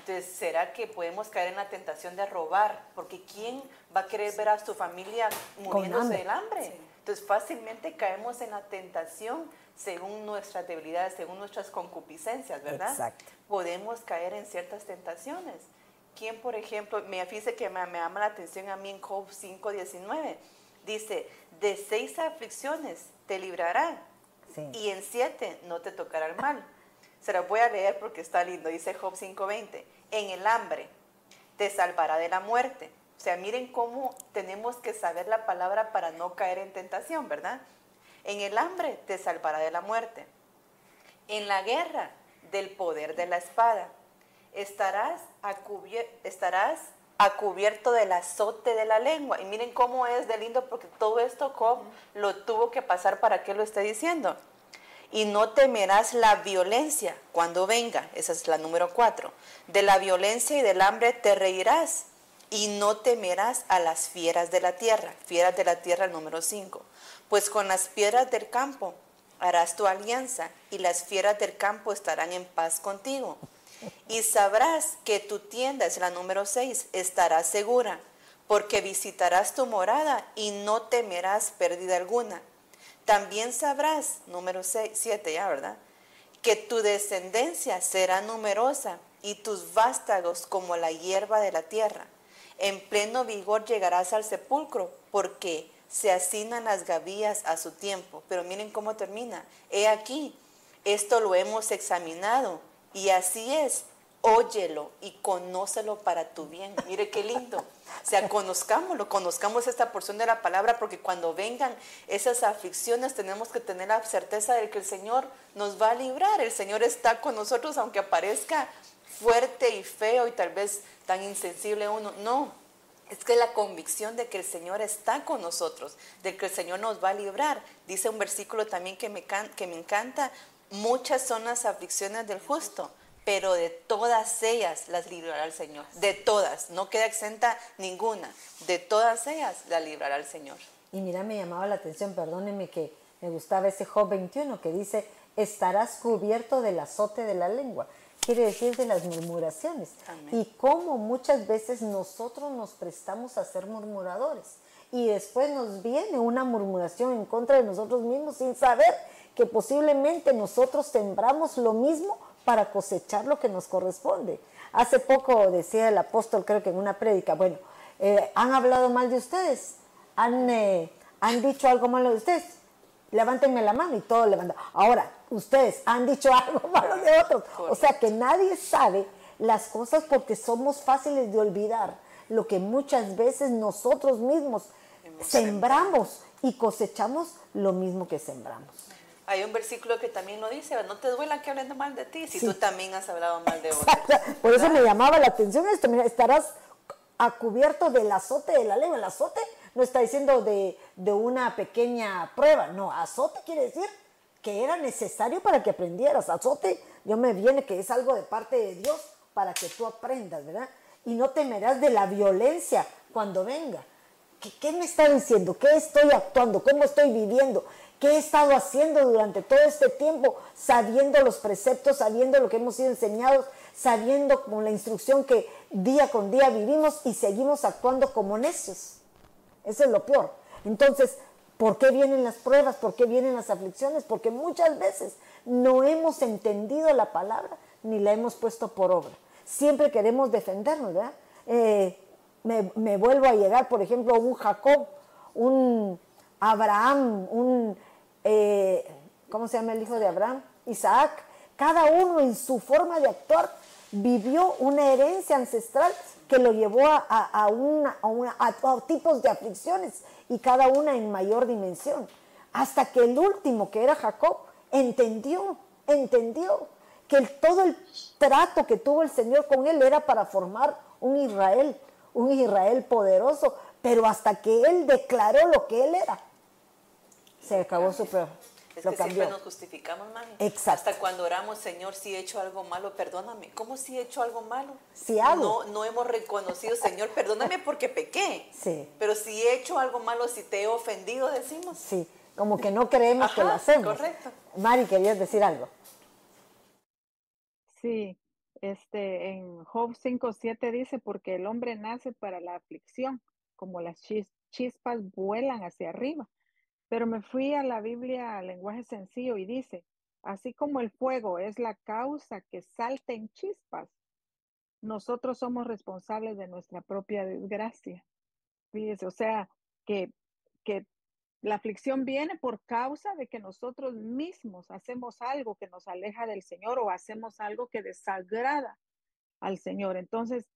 Entonces, ¿será que podemos caer en la tentación de robar? Porque ¿quién va a querer ver a su familia muriéndose del hambre? Entonces, fácilmente caemos en la tentación según nuestras debilidades, según nuestras concupiscencias, ¿verdad? Exacto. Podemos caer en ciertas tentaciones. ¿Quién, por ejemplo, me fíjese que me, me llama la atención a mí en Job 5.19? Dice, de seis aflicciones te librará y en siete no te tocará el mal. Se lo voy a leer porque está lindo, dice Job 5.20. En el hambre te salvará de la muerte. O sea, miren cómo tenemos que saber la palabra para no caer en tentación, ¿verdad? En el hambre te salvará de la muerte. En la guerra del poder de la espada. Estarás a, estarás a cubierto del azote de la lengua. Y miren cómo es de lindo porque todo esto Job lo tuvo que pasar para que lo esté diciendo. Y no temerás la violencia cuando venga. Esa es la número cuatro. De la violencia y del hambre te reirás y no temerás a las fieras de la tierra. Fieras de la tierra, número 5. Pues con las piedras del campo harás tu alianza y las fieras del campo estarán en paz contigo. Y sabrás que tu tienda es la número 6, estará segura, porque visitarás tu morada y no temerás pérdida alguna. También sabrás, número 7 ya, ¿verdad? Que tu descendencia será numerosa y tus vástagos como la hierba de la tierra. En pleno vigor llegarás al sepulcro, porque se hacinan las gavillas a su tiempo. Pero miren cómo termina. He aquí, esto lo hemos examinado y así es. Óyelo y conócelo para tu bien. Mire qué lindo. O sea, conozcámoslo, conozcamos esta porción de la palabra, porque cuando vengan esas aflicciones tenemos que tener la certeza de que el Señor nos va a librar. El Señor está con nosotros, aunque aparezca fuerte y feo y tal vez tan insensible uno. No, es que la convicción de que el Señor está con nosotros, de que el Señor nos va a librar. Dice un versículo también que me, que me encanta, muchas son las aflicciones del justo, pero de todas ellas las librará el Señor. De todas, no queda exenta ninguna. De todas ellas la librará el Señor. Y mira, me llamaba la atención, perdóneme que me gustaba ese Job 21 que dice, estarás cubierto del azote de la lengua quiere decir de las murmuraciones. Y cómo muchas veces nosotros nos prestamos a ser murmuradores. Y después nos viene una murmuración en contra de nosotros mismos sin saber que posiblemente nosotros sembramos lo mismo para cosechar lo que nos corresponde. Hace poco decía el apóstol, creo que en una prédica, bueno, eh, han hablado mal de ustedes, han, eh, han dicho algo malo de ustedes, levántenme la mano y todo levanta. Ahora, ustedes han dicho algo malo de otros. O sea que nadie sabe las cosas porque somos fáciles de olvidar lo que muchas veces nosotros mismos sembramos y cosechamos lo mismo que sembramos. Hay un versículo que también lo dice, no te duela que hablen mal de ti, si tú también has hablado mal de otros. Por eso me llamaba la atención esto, mira, estarás a cubierto del azote de la lengua. El azote no está diciendo de, de una pequeña prueba, no, azote quiere decir que era necesario para que aprendieras. Azote, yo me viene que es algo de parte de Dios para que tú aprendas, ¿verdad? Y no temerás de la violencia cuando venga. ¿Qué, ¿Qué, me está diciendo? ¿Qué estoy actuando? ¿Cómo estoy viviendo? ¿Qué he estado haciendo durante todo este tiempo? Sabiendo los preceptos, sabiendo lo que hemos sido enseñados, sabiendo con la instrucción que día con día vivimos y seguimos actuando como necios. Eso es lo peor. Entonces, ¿Por qué vienen las pruebas? ¿Por qué vienen las aflicciones? Porque muchas veces no hemos entendido la palabra ni la hemos puesto por obra. Siempre queremos defendernos, ¿verdad? Eh, me, vuelvo a llegar, por ejemplo, un Jacob, un Abraham, un, eh, ¿cómo se llama el hijo de Abraham? Isaac. Cada uno en su forma de actuar vivió una herencia ancestral que lo llevó a, una, a, tipos de aflicciones y cada una en mayor dimensión. Hasta que el último, que era Jacob, entendió, entendió que todo el trato que tuvo el Señor con él era para formar un Israel, un Israel poderoso, pero hasta que él declaró lo que él era, se acabó su prueba. Es que siempre nos justificamos, mami. Exacto. Hasta cuando oramos, Señor, si he hecho algo malo, perdóname. ¿Cómo si he hecho algo malo? Si hago. No, no hemos reconocido, Señor, perdóname porque pequé. Sí. Pero si he hecho algo malo, si te he ofendido, decimos. Sí, como que no creemos que lo hacemos. Correcto. Mari, ¿querías decir algo? Sí, este, en Job 5.7 dice, porque el hombre nace para la aflicción, como las chispas vuelan hacia arriba. Pero me fui a la Biblia lenguaje sencillo y dice, así como el fuego es la causa que salten chispas, nosotros somos responsables de nuestra propia desgracia. Fíjese, o sea, que, que la aflicción viene por causa de que nosotros mismos hacemos algo que nos aleja del Señor o hacemos algo que desagrada al Señor. Entonces,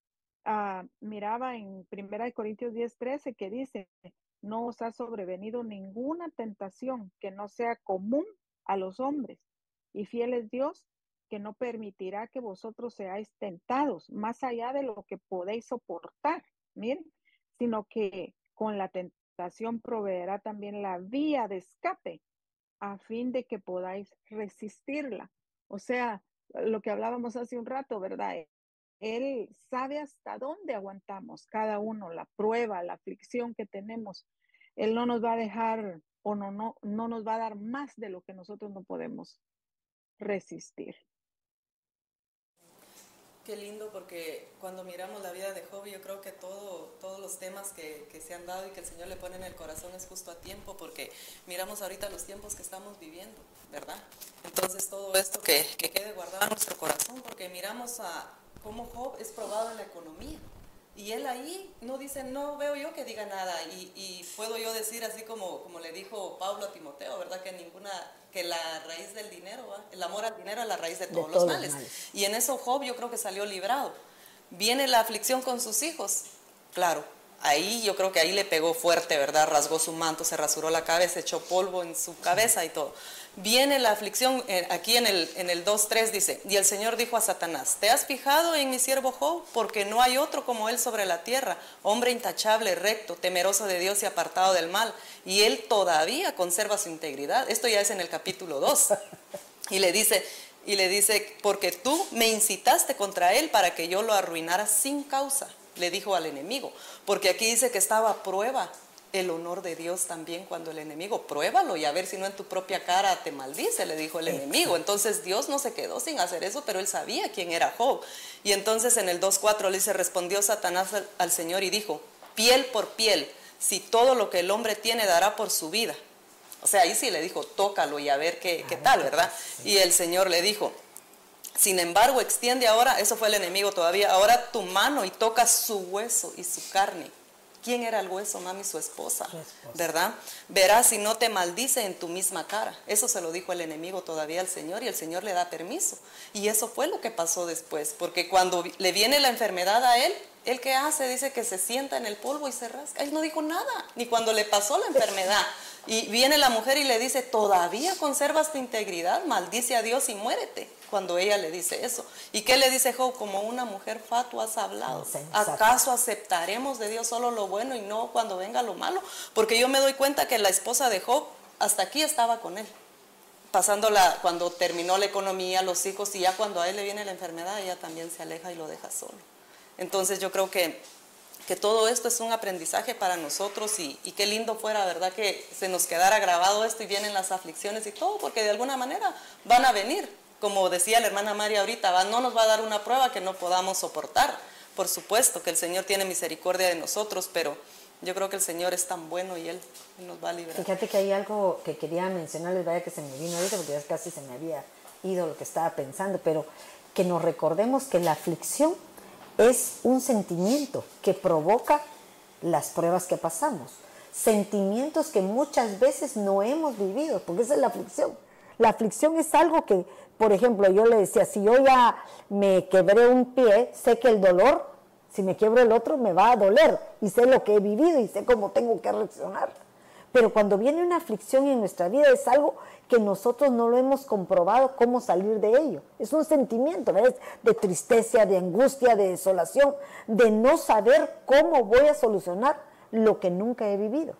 uh, miraba en 1 Corintios 10, 13 que dice, no os ha sobrevenido ninguna tentación que no sea común a los hombres. Y fiel es Dios que no permitirá que vosotros seáis tentados más allá de lo que podéis soportar, miren, sino que con la tentación proveerá también la vía de escape a fin de que podáis resistirla. O sea, lo que hablábamos hace un rato, ¿verdad? Él sabe hasta dónde aguantamos cada uno, la prueba, la aflicción que tenemos. Él no nos va a dejar o no, no, no nos va a dar más de lo que nosotros no podemos resistir. Qué lindo porque cuando miramos la vida de Job, yo creo que todo, todos los temas que, que, se han dado y que el Señor le pone en el corazón es justo a tiempo porque miramos ahorita los tiempos que estamos viviendo, ¿verdad? Entonces todo esto que, que quede guardado en nuestro corazón porque miramos a cómo Job es probado en la economía. Y él ahí no dice, no veo yo que diga nada. Y, y, puedo yo decir así como, como le dijo Pablo a Timoteo, ¿verdad? Que ninguna, que la raíz del dinero, el amor al dinero es la raíz de todos, los, males. Y en eso Job yo creo que salió librado. Viene la aflicción con sus hijos, claro. Ahí yo creo que ahí le pegó fuerte, ¿verdad? Rasgó su manto, se rasuró la cabeza, echó polvo en su cabeza y todo viene la aflicción, eh, aquí en el, en el 2.3 dice, y el Señor dijo a Satanás, ¿te has fijado en mi siervo Job? Porque no hay otro como él sobre la tierra, hombre intachable, recto, temeroso de Dios y apartado del mal, y él todavía conserva su integridad. Esto ya es en el capítulo 2. Y le dice, y le dice, porque tú me incitaste contra él para que yo lo arruinara sin causa, le dijo al enemigo, porque aquí dice que estaba a prueba el honor de Dios también cuando el enemigo, pruébalo y a ver si no en tu propia cara te maldice, le dijo el enemigo. Entonces Dios no se quedó sin hacer eso, pero él sabía quién era Job. Y entonces en el 2.4 le dice, respondió Satanás al, Señor y dijo, piel por piel, si todo lo que el hombre tiene dará por su vida. O sea, ahí sí le dijo, tócalo y a ver qué, qué tal, ¿verdad? Y el Señor le dijo, sin embargo, extiende ahora, eso fue el enemigo todavía, ahora tu mano y toca su hueso y su carne ¿Quién era el hueso, mami? Su esposa, ¿verdad? Verás si no te maldice en tu misma cara. Eso se lo dijo el enemigo todavía al Señor y el Señor le da permiso. Y eso fue lo que pasó después, porque cuando le viene la enfermedad a él, ¿él qué hace? Dice que se sienta en el polvo y se rasca. Él no dijo nada, ni cuando le pasó la enfermedad. Y viene la mujer y le dice, todavía conservas tu integridad, maldice a Dios y muérete cuando ella le dice eso. ¿Y qué le dice Job? Como una mujer fatua has hablado. ¿Acaso aceptaremos de Dios solo lo bueno y no cuando venga lo malo? Porque yo me doy cuenta que la esposa de Job hasta aquí estaba con él. Pasándola, cuando terminó la economía, los hijos, y ya cuando a él le viene la enfermedad, ella también se aleja y lo deja solo. Entonces yo creo que, que todo esto es un aprendizaje para nosotros y, y qué lindo fuera, ¿verdad? Que se nos quedara grabado esto y vienen las aflicciones y todo, porque de alguna manera van a venir como decía la hermana María ahorita, no nos va a dar una prueba que no podamos soportar. Por supuesto que el Señor tiene misericordia de nosotros, pero yo creo que el Señor es tan bueno y Él nos va a librar. Fíjate que hay algo que quería mencionarles, vaya que se me vino ahorita, porque ya casi se me había ido lo que estaba pensando, pero que nos recordemos que la aflicción es un sentimiento que provoca las pruebas que pasamos. Sentimientos que muchas veces no hemos vivido, porque esa es la aflicción. La aflicción es algo que por ejemplo, yo le decía, si yo ya me quebré un pie, sé que el dolor, si me quiebro el otro, me va a doler y sé lo que he vivido y sé cómo tengo que reaccionar. Pero cuando viene una aflicción en nuestra vida es algo que nosotros no lo hemos comprobado cómo salir de ello. Es un sentimiento de tristeza, de angustia, de desolación, de no saber cómo voy a solucionar lo que nunca he vivido.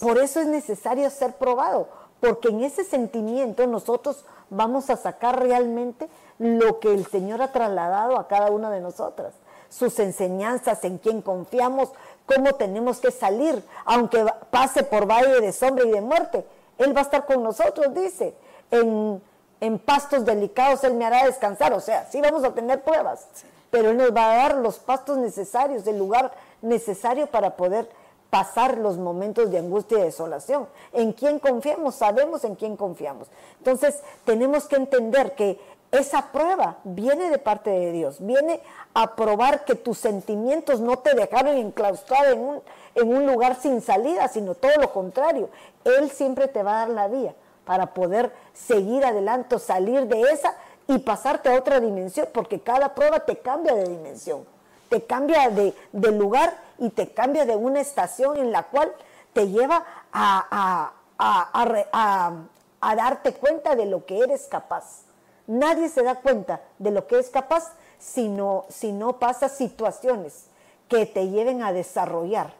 Por eso es necesario ser probado, porque en ese sentimiento nosotros vamos a sacar realmente lo que el Señor ha trasladado a cada una de nosotras, sus enseñanzas, en quién confiamos, cómo tenemos que salir, aunque pase por valle de sombra y de muerte, Él va a estar con nosotros, dice, en, en pastos delicados Él me hará descansar, o sea, sí vamos a tener pruebas, pero Él nos va a dar los pastos necesarios, el lugar necesario para poder pasar los momentos de angustia y desolación. ¿En quién confiamos? Sabemos en quién confiamos. Entonces, tenemos que entender que esa prueba viene de parte de Dios, viene a probar que tus sentimientos no te dejaron enclaustrado en un, en un lugar sin salida, sino todo lo contrario. Él siempre te va a dar la vía para poder seguir adelante, salir de esa y pasarte a otra dimensión, porque cada prueba te cambia de dimensión te cambia de, lugar y te cambia de una estación en la cual te lleva a, a, darte cuenta de lo que eres capaz. Nadie se da cuenta de lo que es capaz si no, si no pasa situaciones que te lleven a desarrollar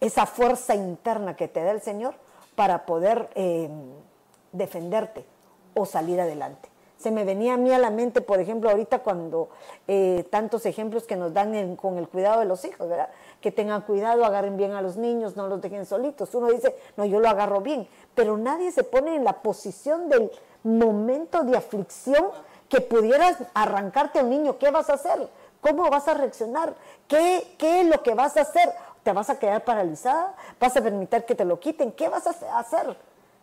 esa fuerza interna que te da el Señor para poder em, defenderte o salir adelante. Se me venía a mí a la mente, por ejemplo, ahorita cuando eh, tantos ejemplos que nos dan con el cuidado de los hijos, ¿verdad? Que tengan cuidado, agarren bien a los niños, no los dejen solitos. Uno dice, no, yo lo agarro bien, pero nadie se pone en la posición del momento de aflicción que pudieras arrancarte a un niño. ¿Qué vas a hacer? ¿Cómo vas a reaccionar? ¿Qué, ¿Qué es lo que vas a hacer? ¿Te vas a quedar paralizada? ¿Vas a permitir que te lo quiten? ¿Qué vas a hacer?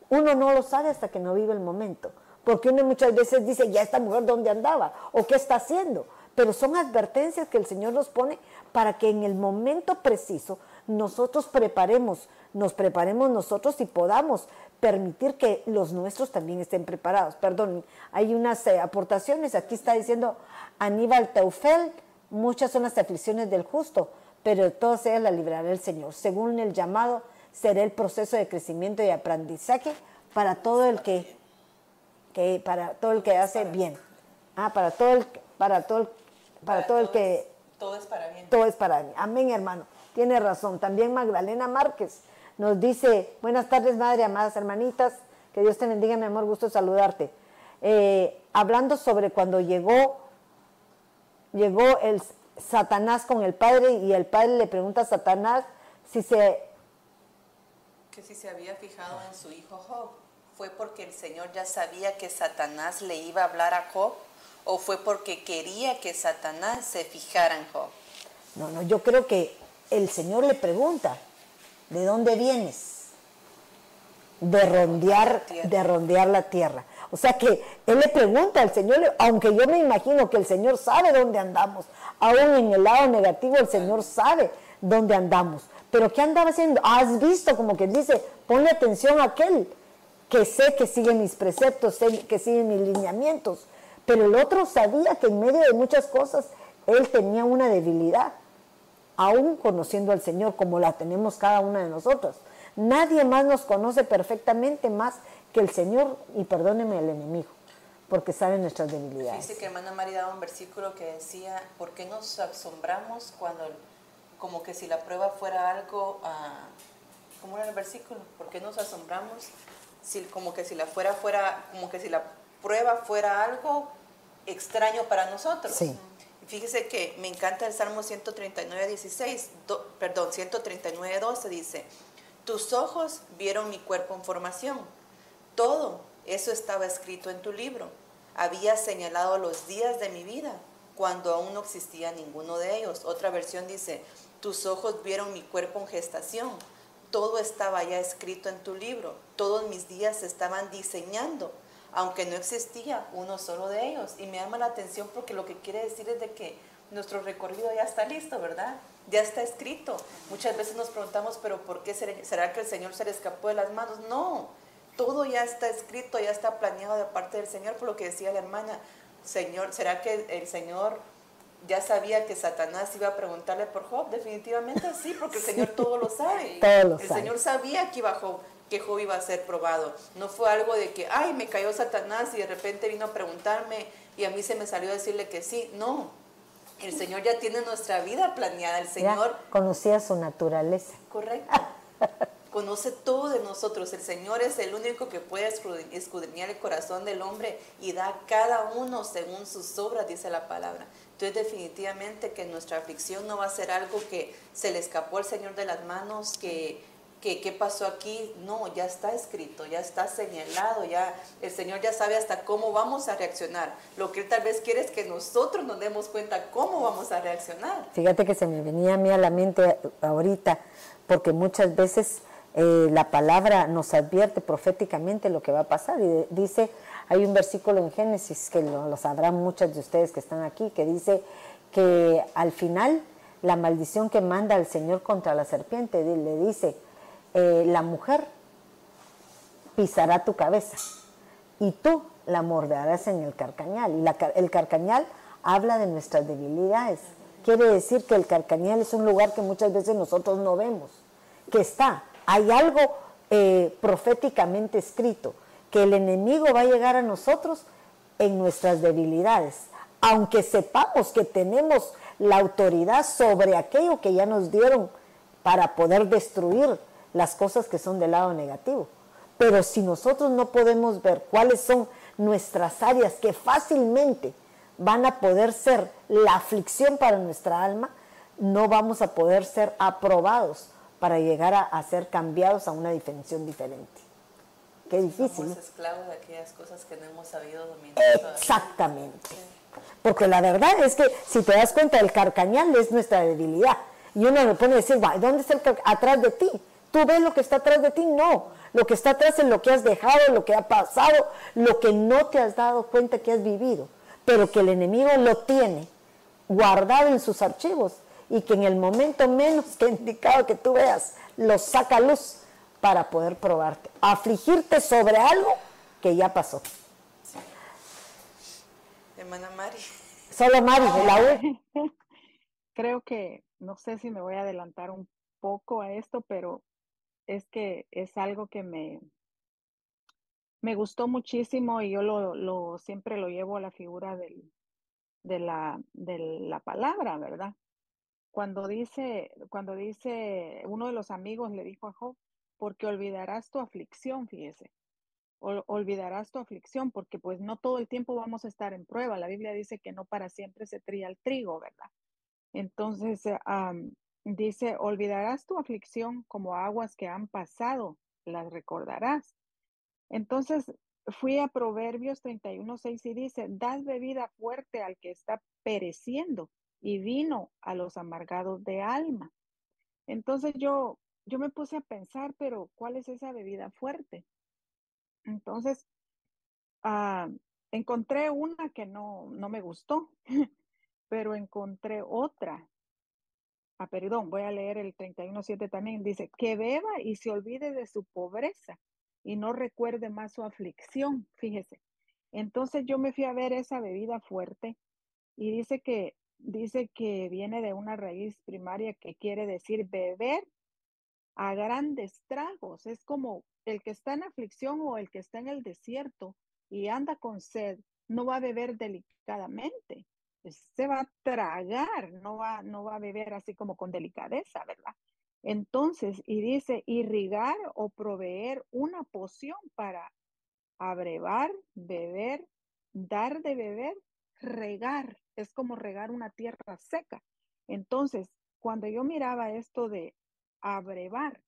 Uno no lo sabe hasta que no vive el momento. Porque uno muchas veces dice, ya esta mujer dónde andaba o qué está haciendo. Pero son advertencias que el Señor nos pone para que en el momento preciso nosotros preparemos, nos preparemos nosotros y podamos permitir que los nuestros también estén preparados. Perdón, hay unas eh, aportaciones. Aquí está diciendo Aníbal Teufel, muchas son las aflicciones del justo, pero de todas ellas la librará el Señor. Según el llamado, será el proceso de crecimiento y aprendizaje para todo el que que para todo el que hace bien. Ah, para todo el, para todo para, todo el que... todo es para bien. Todo es para bien. Amén, hermano. Tiene razón. También Magdalena Márquez nos dice, buenas tardes, madre, amadas hermanitas. Que Dios te bendiga, mi amor, gusto saludarte. Eh, hablando sobre cuando llegó, llegó el Satanás con el padre y el padre le pregunta a Satanás si se... Que si se había fijado en su hijo Job ¿Fue porque el Señor ya sabía que Satanás le iba a hablar a Job? ¿O fue porque quería que Satanás se fijara en Job? No, no, yo creo que el Señor le pregunta, ¿de dónde vienes? De rondear, de rondear la tierra. O sea que él le pregunta al Señor, aunque yo me imagino que el Señor sabe dónde andamos, aún en el lado negativo el Señor sabe dónde andamos. Pero ¿qué andaba haciendo? Has visto como que dice, ponle atención a aquel que sé que sigue mis preceptos, sé que sigue mis lineamientos, pero el otro sabía que en medio de muchas cosas él tenía una debilidad, aún conociendo al Señor como la tenemos cada una de nosotros. Nadie más nos conoce perfectamente más que el Señor, y perdóneme el enemigo, porque sabe nuestras debilidades. Dice que hermana María daba un versículo que decía, ¿por qué nos asombramos cuando, como que si la prueba fuera algo, uh, ¿cómo era el versículo? ¿Por qué nos asombramos como que si la fuera fuera, como que si la prueba fuera algo extraño para nosotros. Sí. Fíjese que me encanta el Salmo 139, 16, perdón, 139, 12 dice, tus ojos vieron mi cuerpo en formación, todo eso estaba escrito en tu libro, había señalado los días de mi vida cuando aún no existía ninguno de ellos. Otra versión dice, tus ojos vieron mi cuerpo en gestación, todo estaba ya escrito en tu libro, todos mis días se estaban diseñando, aunque no existía uno solo de ellos. Y me llama la atención porque lo que quiere decir es de que nuestro recorrido ya está listo, ¿verdad? Ya está escrito. Muchas veces nos preguntamos, pero ¿por qué será que el Señor se le escapó de las manos? No, todo ya está escrito, ya está planeado de parte del Señor, por lo que decía la hermana. Señor, ¿será que el Señor ya sabía que Satanás iba a preguntarle por Job, definitivamente sí, porque el Señor todo lo sabe. el Señor sabía que iba Job, que Job iba a ser probado. No fue algo de que, ay, me cayó Satanás y de repente vino a preguntarme y a mí se me salió a decirle que sí. No, el Señor ya tiene nuestra vida planeada. El Señor conocía su naturaleza. Correcto. Conoce todo de nosotros. El Señor es el único que puede escudriñar el corazón del hombre y da a cada uno según sus obras, dice la palabra. Entonces definitivamente que nuestra aflicción no va a ser algo que se le escapó al Señor de las manos, que, que qué pasó aquí. No, ya está escrito, ya está señalado, ya el Señor ya sabe hasta cómo vamos a reaccionar. Lo que Él tal vez quiere es que nosotros nos demos cuenta cómo vamos a reaccionar. Fíjate que se me venía a mí a la mente ahorita, porque muchas veces eh, la palabra nos advierte proféticamente lo que va a pasar y dice hay un versículo en Génesis que lo, sabrán muchas de ustedes que están aquí, que dice que al final la maldición que manda el Señor contra la serpiente le dice, eh, la mujer pisará tu cabeza y tú la morderás en el carcañal. Y el carcañal habla de nuestras debilidades. Quiere decir que el carcañal es un lugar que muchas veces nosotros no vemos, que está. Hay algo eh, proféticamente escrito que el enemigo va a llegar a nosotros en nuestras debilidades, aunque sepamos que tenemos la autoridad sobre aquello que ya nos dieron para poder destruir las cosas que son del lado negativo. Pero si nosotros no podemos ver cuáles son nuestras áreas que fácilmente van a poder ser la aflicción para nuestra alma, no vamos a poder ser aprobados para llegar a, ser cambiados a una dimensión diferente. Qué difícil. Somos esclavos de aquellas cosas que no hemos sabido dominar. Exactamente. Porque la verdad es que si te das cuenta, el carcañal es nuestra debilidad. Y uno le pone a decir, ¿dónde está el atrás de ti? ¿Tú ves lo que está atrás de ti? No. Lo que está atrás es lo que has dejado, lo que ha pasado, lo que no te has dado cuenta que has vivido. Pero que el enemigo lo tiene guardado en sus archivos y que en el momento menos que indicado que tú veas, lo saca a luz para poder probarte. Afligirte sobre algo que ya pasó. Hermana Mari. Solo Mari, de la U. Creo que, no sé si me voy a adelantar un poco a esto, pero es que es algo que me, me gustó muchísimo y yo lo, lo siempre lo llevo a la figura del, de, la, de la palabra, ¿verdad? Cuando dice, cuando dice, uno de los amigos le dijo a Job, porque olvidarás tu aflicción, fíjese olvidarás tu aflicción, porque pues no todo el tiempo vamos a estar en prueba. La Biblia dice que no para siempre se tría el trigo, ¿verdad? Entonces, eh, dice, olvidarás tu aflicción como aguas que han pasado, las recordarás. Entonces, fui a Proverbios 31, 6 y dice, dad bebida fuerte al que está pereciendo y vino a los amargados de alma. Entonces yo, yo me puse a pensar, pero ¿cuál es esa bebida fuerte? Entonces, ah, encontré una que no, no me gustó, pero encontré otra. Ah, perdón, voy a leer el 31.7 también. Dice, que beba y se olvide de su pobreza y no recuerde más su aflicción, fíjese. Entonces yo me fui a ver esa bebida fuerte y dice que, dice que viene de una raíz primaria que quiere decir beber a grandes tragos. Es como el que está en aflicción o el que está en el desierto y anda con sed, no va a beber delicadamente, se va a tragar, no va, no va a beber así como con delicadeza, ¿verdad? Entonces, y dice, irrigar o proveer una poción para abrevar, beber, dar de beber, regar, es como regar una tierra seca. Entonces, cuando yo miraba esto de abrevar.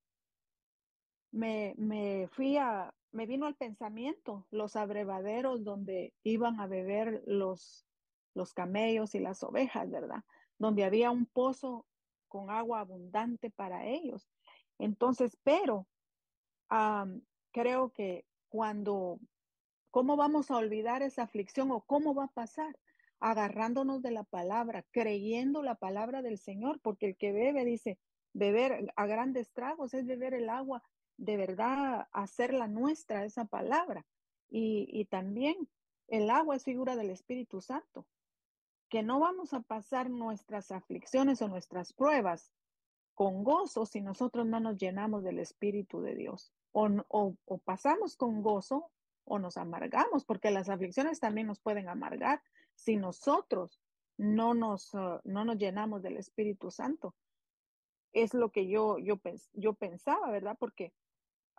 Me, me fui a, me vino al pensamiento los abrevaderos donde iban a beber los, los camellos y las ovejas, ¿verdad? Donde había un pozo con agua abundante para ellos. Entonces, pero creo que cuando, ¿cómo vamos a olvidar esa aflicción o cómo va a pasar? Agarrándonos de la palabra, creyendo la palabra del Señor, porque el que bebe dice, beber a grandes tragos, es beber el agua, de verdad hacerla nuestra, esa palabra. Y, y también el agua es figura del Espíritu Santo, que no vamos a pasar nuestras aflicciones o nuestras pruebas con gozo si nosotros no nos llenamos del Espíritu de Dios. O, o, o, pasamos con gozo o nos amargamos, porque las aflicciones también nos pueden amargar si nosotros no nos, uh, no nos llenamos del Espíritu Santo es lo que yo, yo, yo pensaba, ¿verdad? Porque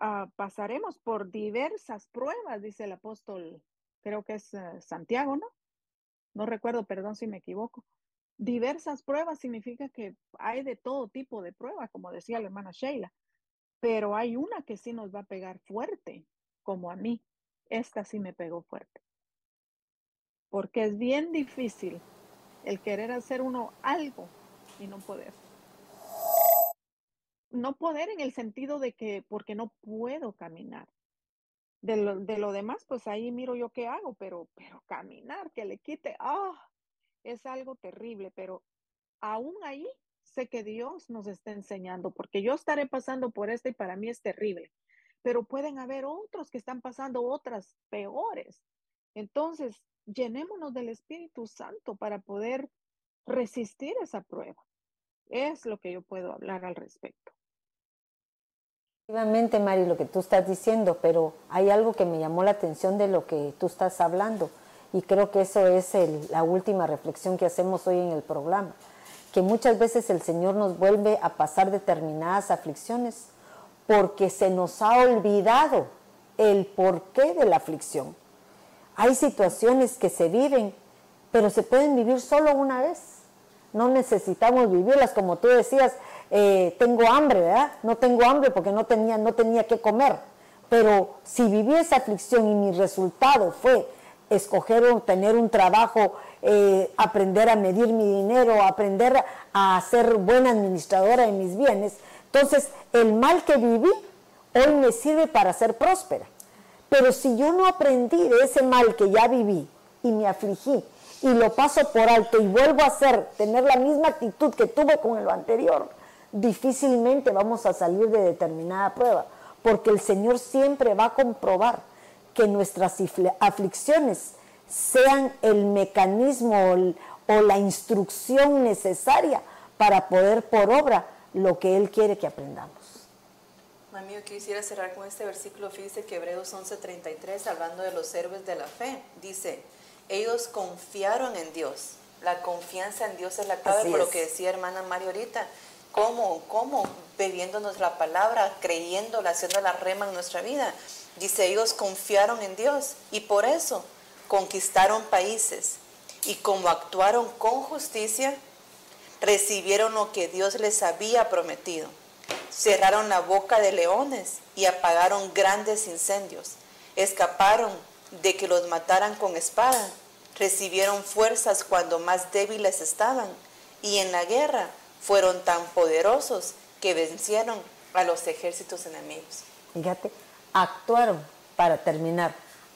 uh, pasaremos por diversas pruebas, dice el apóstol, creo que es uh, Santiago, ¿no? No recuerdo, perdón si me equivoco. Diversas pruebas significa que hay de todo tipo de pruebas, como decía la hermana Sheila, pero hay una que sí nos va a pegar fuerte, como a mí. Esta sí me pegó fuerte. Porque es bien difícil el querer hacer uno algo y no poder no poder en el sentido de que porque no puedo caminar. De lo, de lo demás, pues ahí miro yo qué hago, pero, pero caminar, que le quite, ah, es algo terrible, pero aún ahí sé que Dios nos está enseñando, porque yo estaré pasando por esto y para mí es terrible, pero pueden haber otros que están pasando otras peores. Entonces, llenémonos del Espíritu Santo para poder resistir esa prueba. Es lo que yo puedo hablar al respecto. Efectivamente, Mari, lo que tú estás diciendo, pero hay algo que me llamó la atención de lo que tú estás hablando y creo que eso es la última reflexión que hacemos hoy en el programa, que muchas veces el Señor nos vuelve a pasar determinadas aflicciones porque se nos ha olvidado el porqué de la aflicción. Hay situaciones que se viven, pero se pueden vivir solo una vez. No necesitamos vivirlas, como tú decías, eh, tengo hambre, ¿verdad? No tengo hambre porque no tenía, no tenía que comer. Pero si viví esa aflicción y mi resultado fue escoger o tener un trabajo, eh, aprender a medir mi dinero, aprender a ser buena administradora de mis bienes, entonces el mal que viví hoy me sirve para ser próspera. Pero si yo no aprendí de ese mal que ya viví y me afligí y lo paso por alto y vuelvo a hacer, tener la misma actitud que tuve con lo anterior, difícilmente vamos a salir de determinada prueba, porque el Señor siempre va a comprobar que nuestras aflicciones sean el mecanismo o la instrucción necesaria para poder por obra lo que Él quiere que aprendamos. Mami, yo quisiera cerrar con este versículo, fíjese que Hebreos 11:33, hablando de los héroes de la fe, dice, ellos confiaron en Dios. La confianza en Dios es la clave, por lo que decía hermana María ahorita. ¿Cómo? ¿Cómo? Bebiéndonos la palabra, creyéndola, haciendo la rema en nuestra vida. Dice, ellos confiaron en Dios y por eso conquistaron países. Y como actuaron con justicia, recibieron lo que Dios les había prometido cerraron la boca de leones y apagaron grandes incendios. Escaparon de que los mataran con espada. Recibieron fuerzas cuando más débiles estaban. Y en la guerra fueron tan poderosos que vencieron a los ejércitos enemigos. Fíjate, actuaron, para terminar,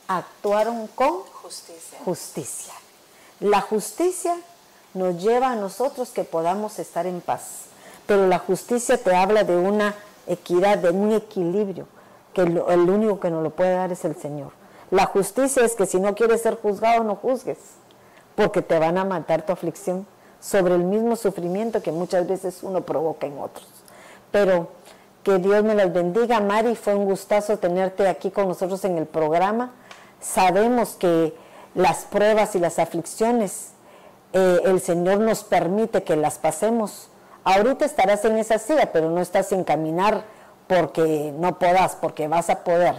actuaron con justicia. justicia. La justicia nos lleva a nosotros que podamos estar en paz pero la justicia te habla de una equidad, de un equilibrio, que el, único que nos lo puede dar es el Señor. La justicia es que si no quieres ser juzgado, no juzgues, porque te van a matar tu aflicción sobre el mismo sufrimiento que muchas veces uno provoca en otros. Pero que Dios me las bendiga, Mari, fue un gustazo tenerte aquí con nosotros en el programa. Sabemos que las pruebas y las aflicciones, eh, el Señor nos permite que las pasemos Ahorita estarás en esa silla, pero no estás sin caminar porque no podás, porque vas a poder.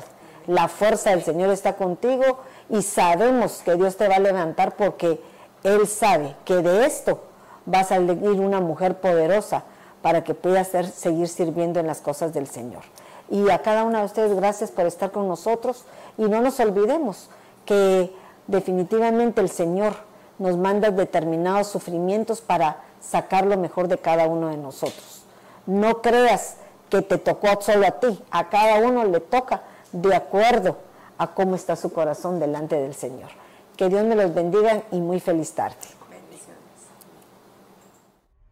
La fuerza del Señor está contigo y sabemos que Dios te va a levantar porque Él sabe que de esto va a salir una mujer poderosa para que puedas seguir sirviendo en las cosas del Señor. Y a cada una de ustedes, gracias por estar con nosotros. Y no nos olvidemos que definitivamente el Señor nos manda determinados sufrimientos para sacar lo mejor de cada uno de nosotros. No creas que te tocó solo a ti, a cada uno le toca de acuerdo a cómo está su corazón delante del Señor. Que Dios me los bendiga y muy feliz tarde.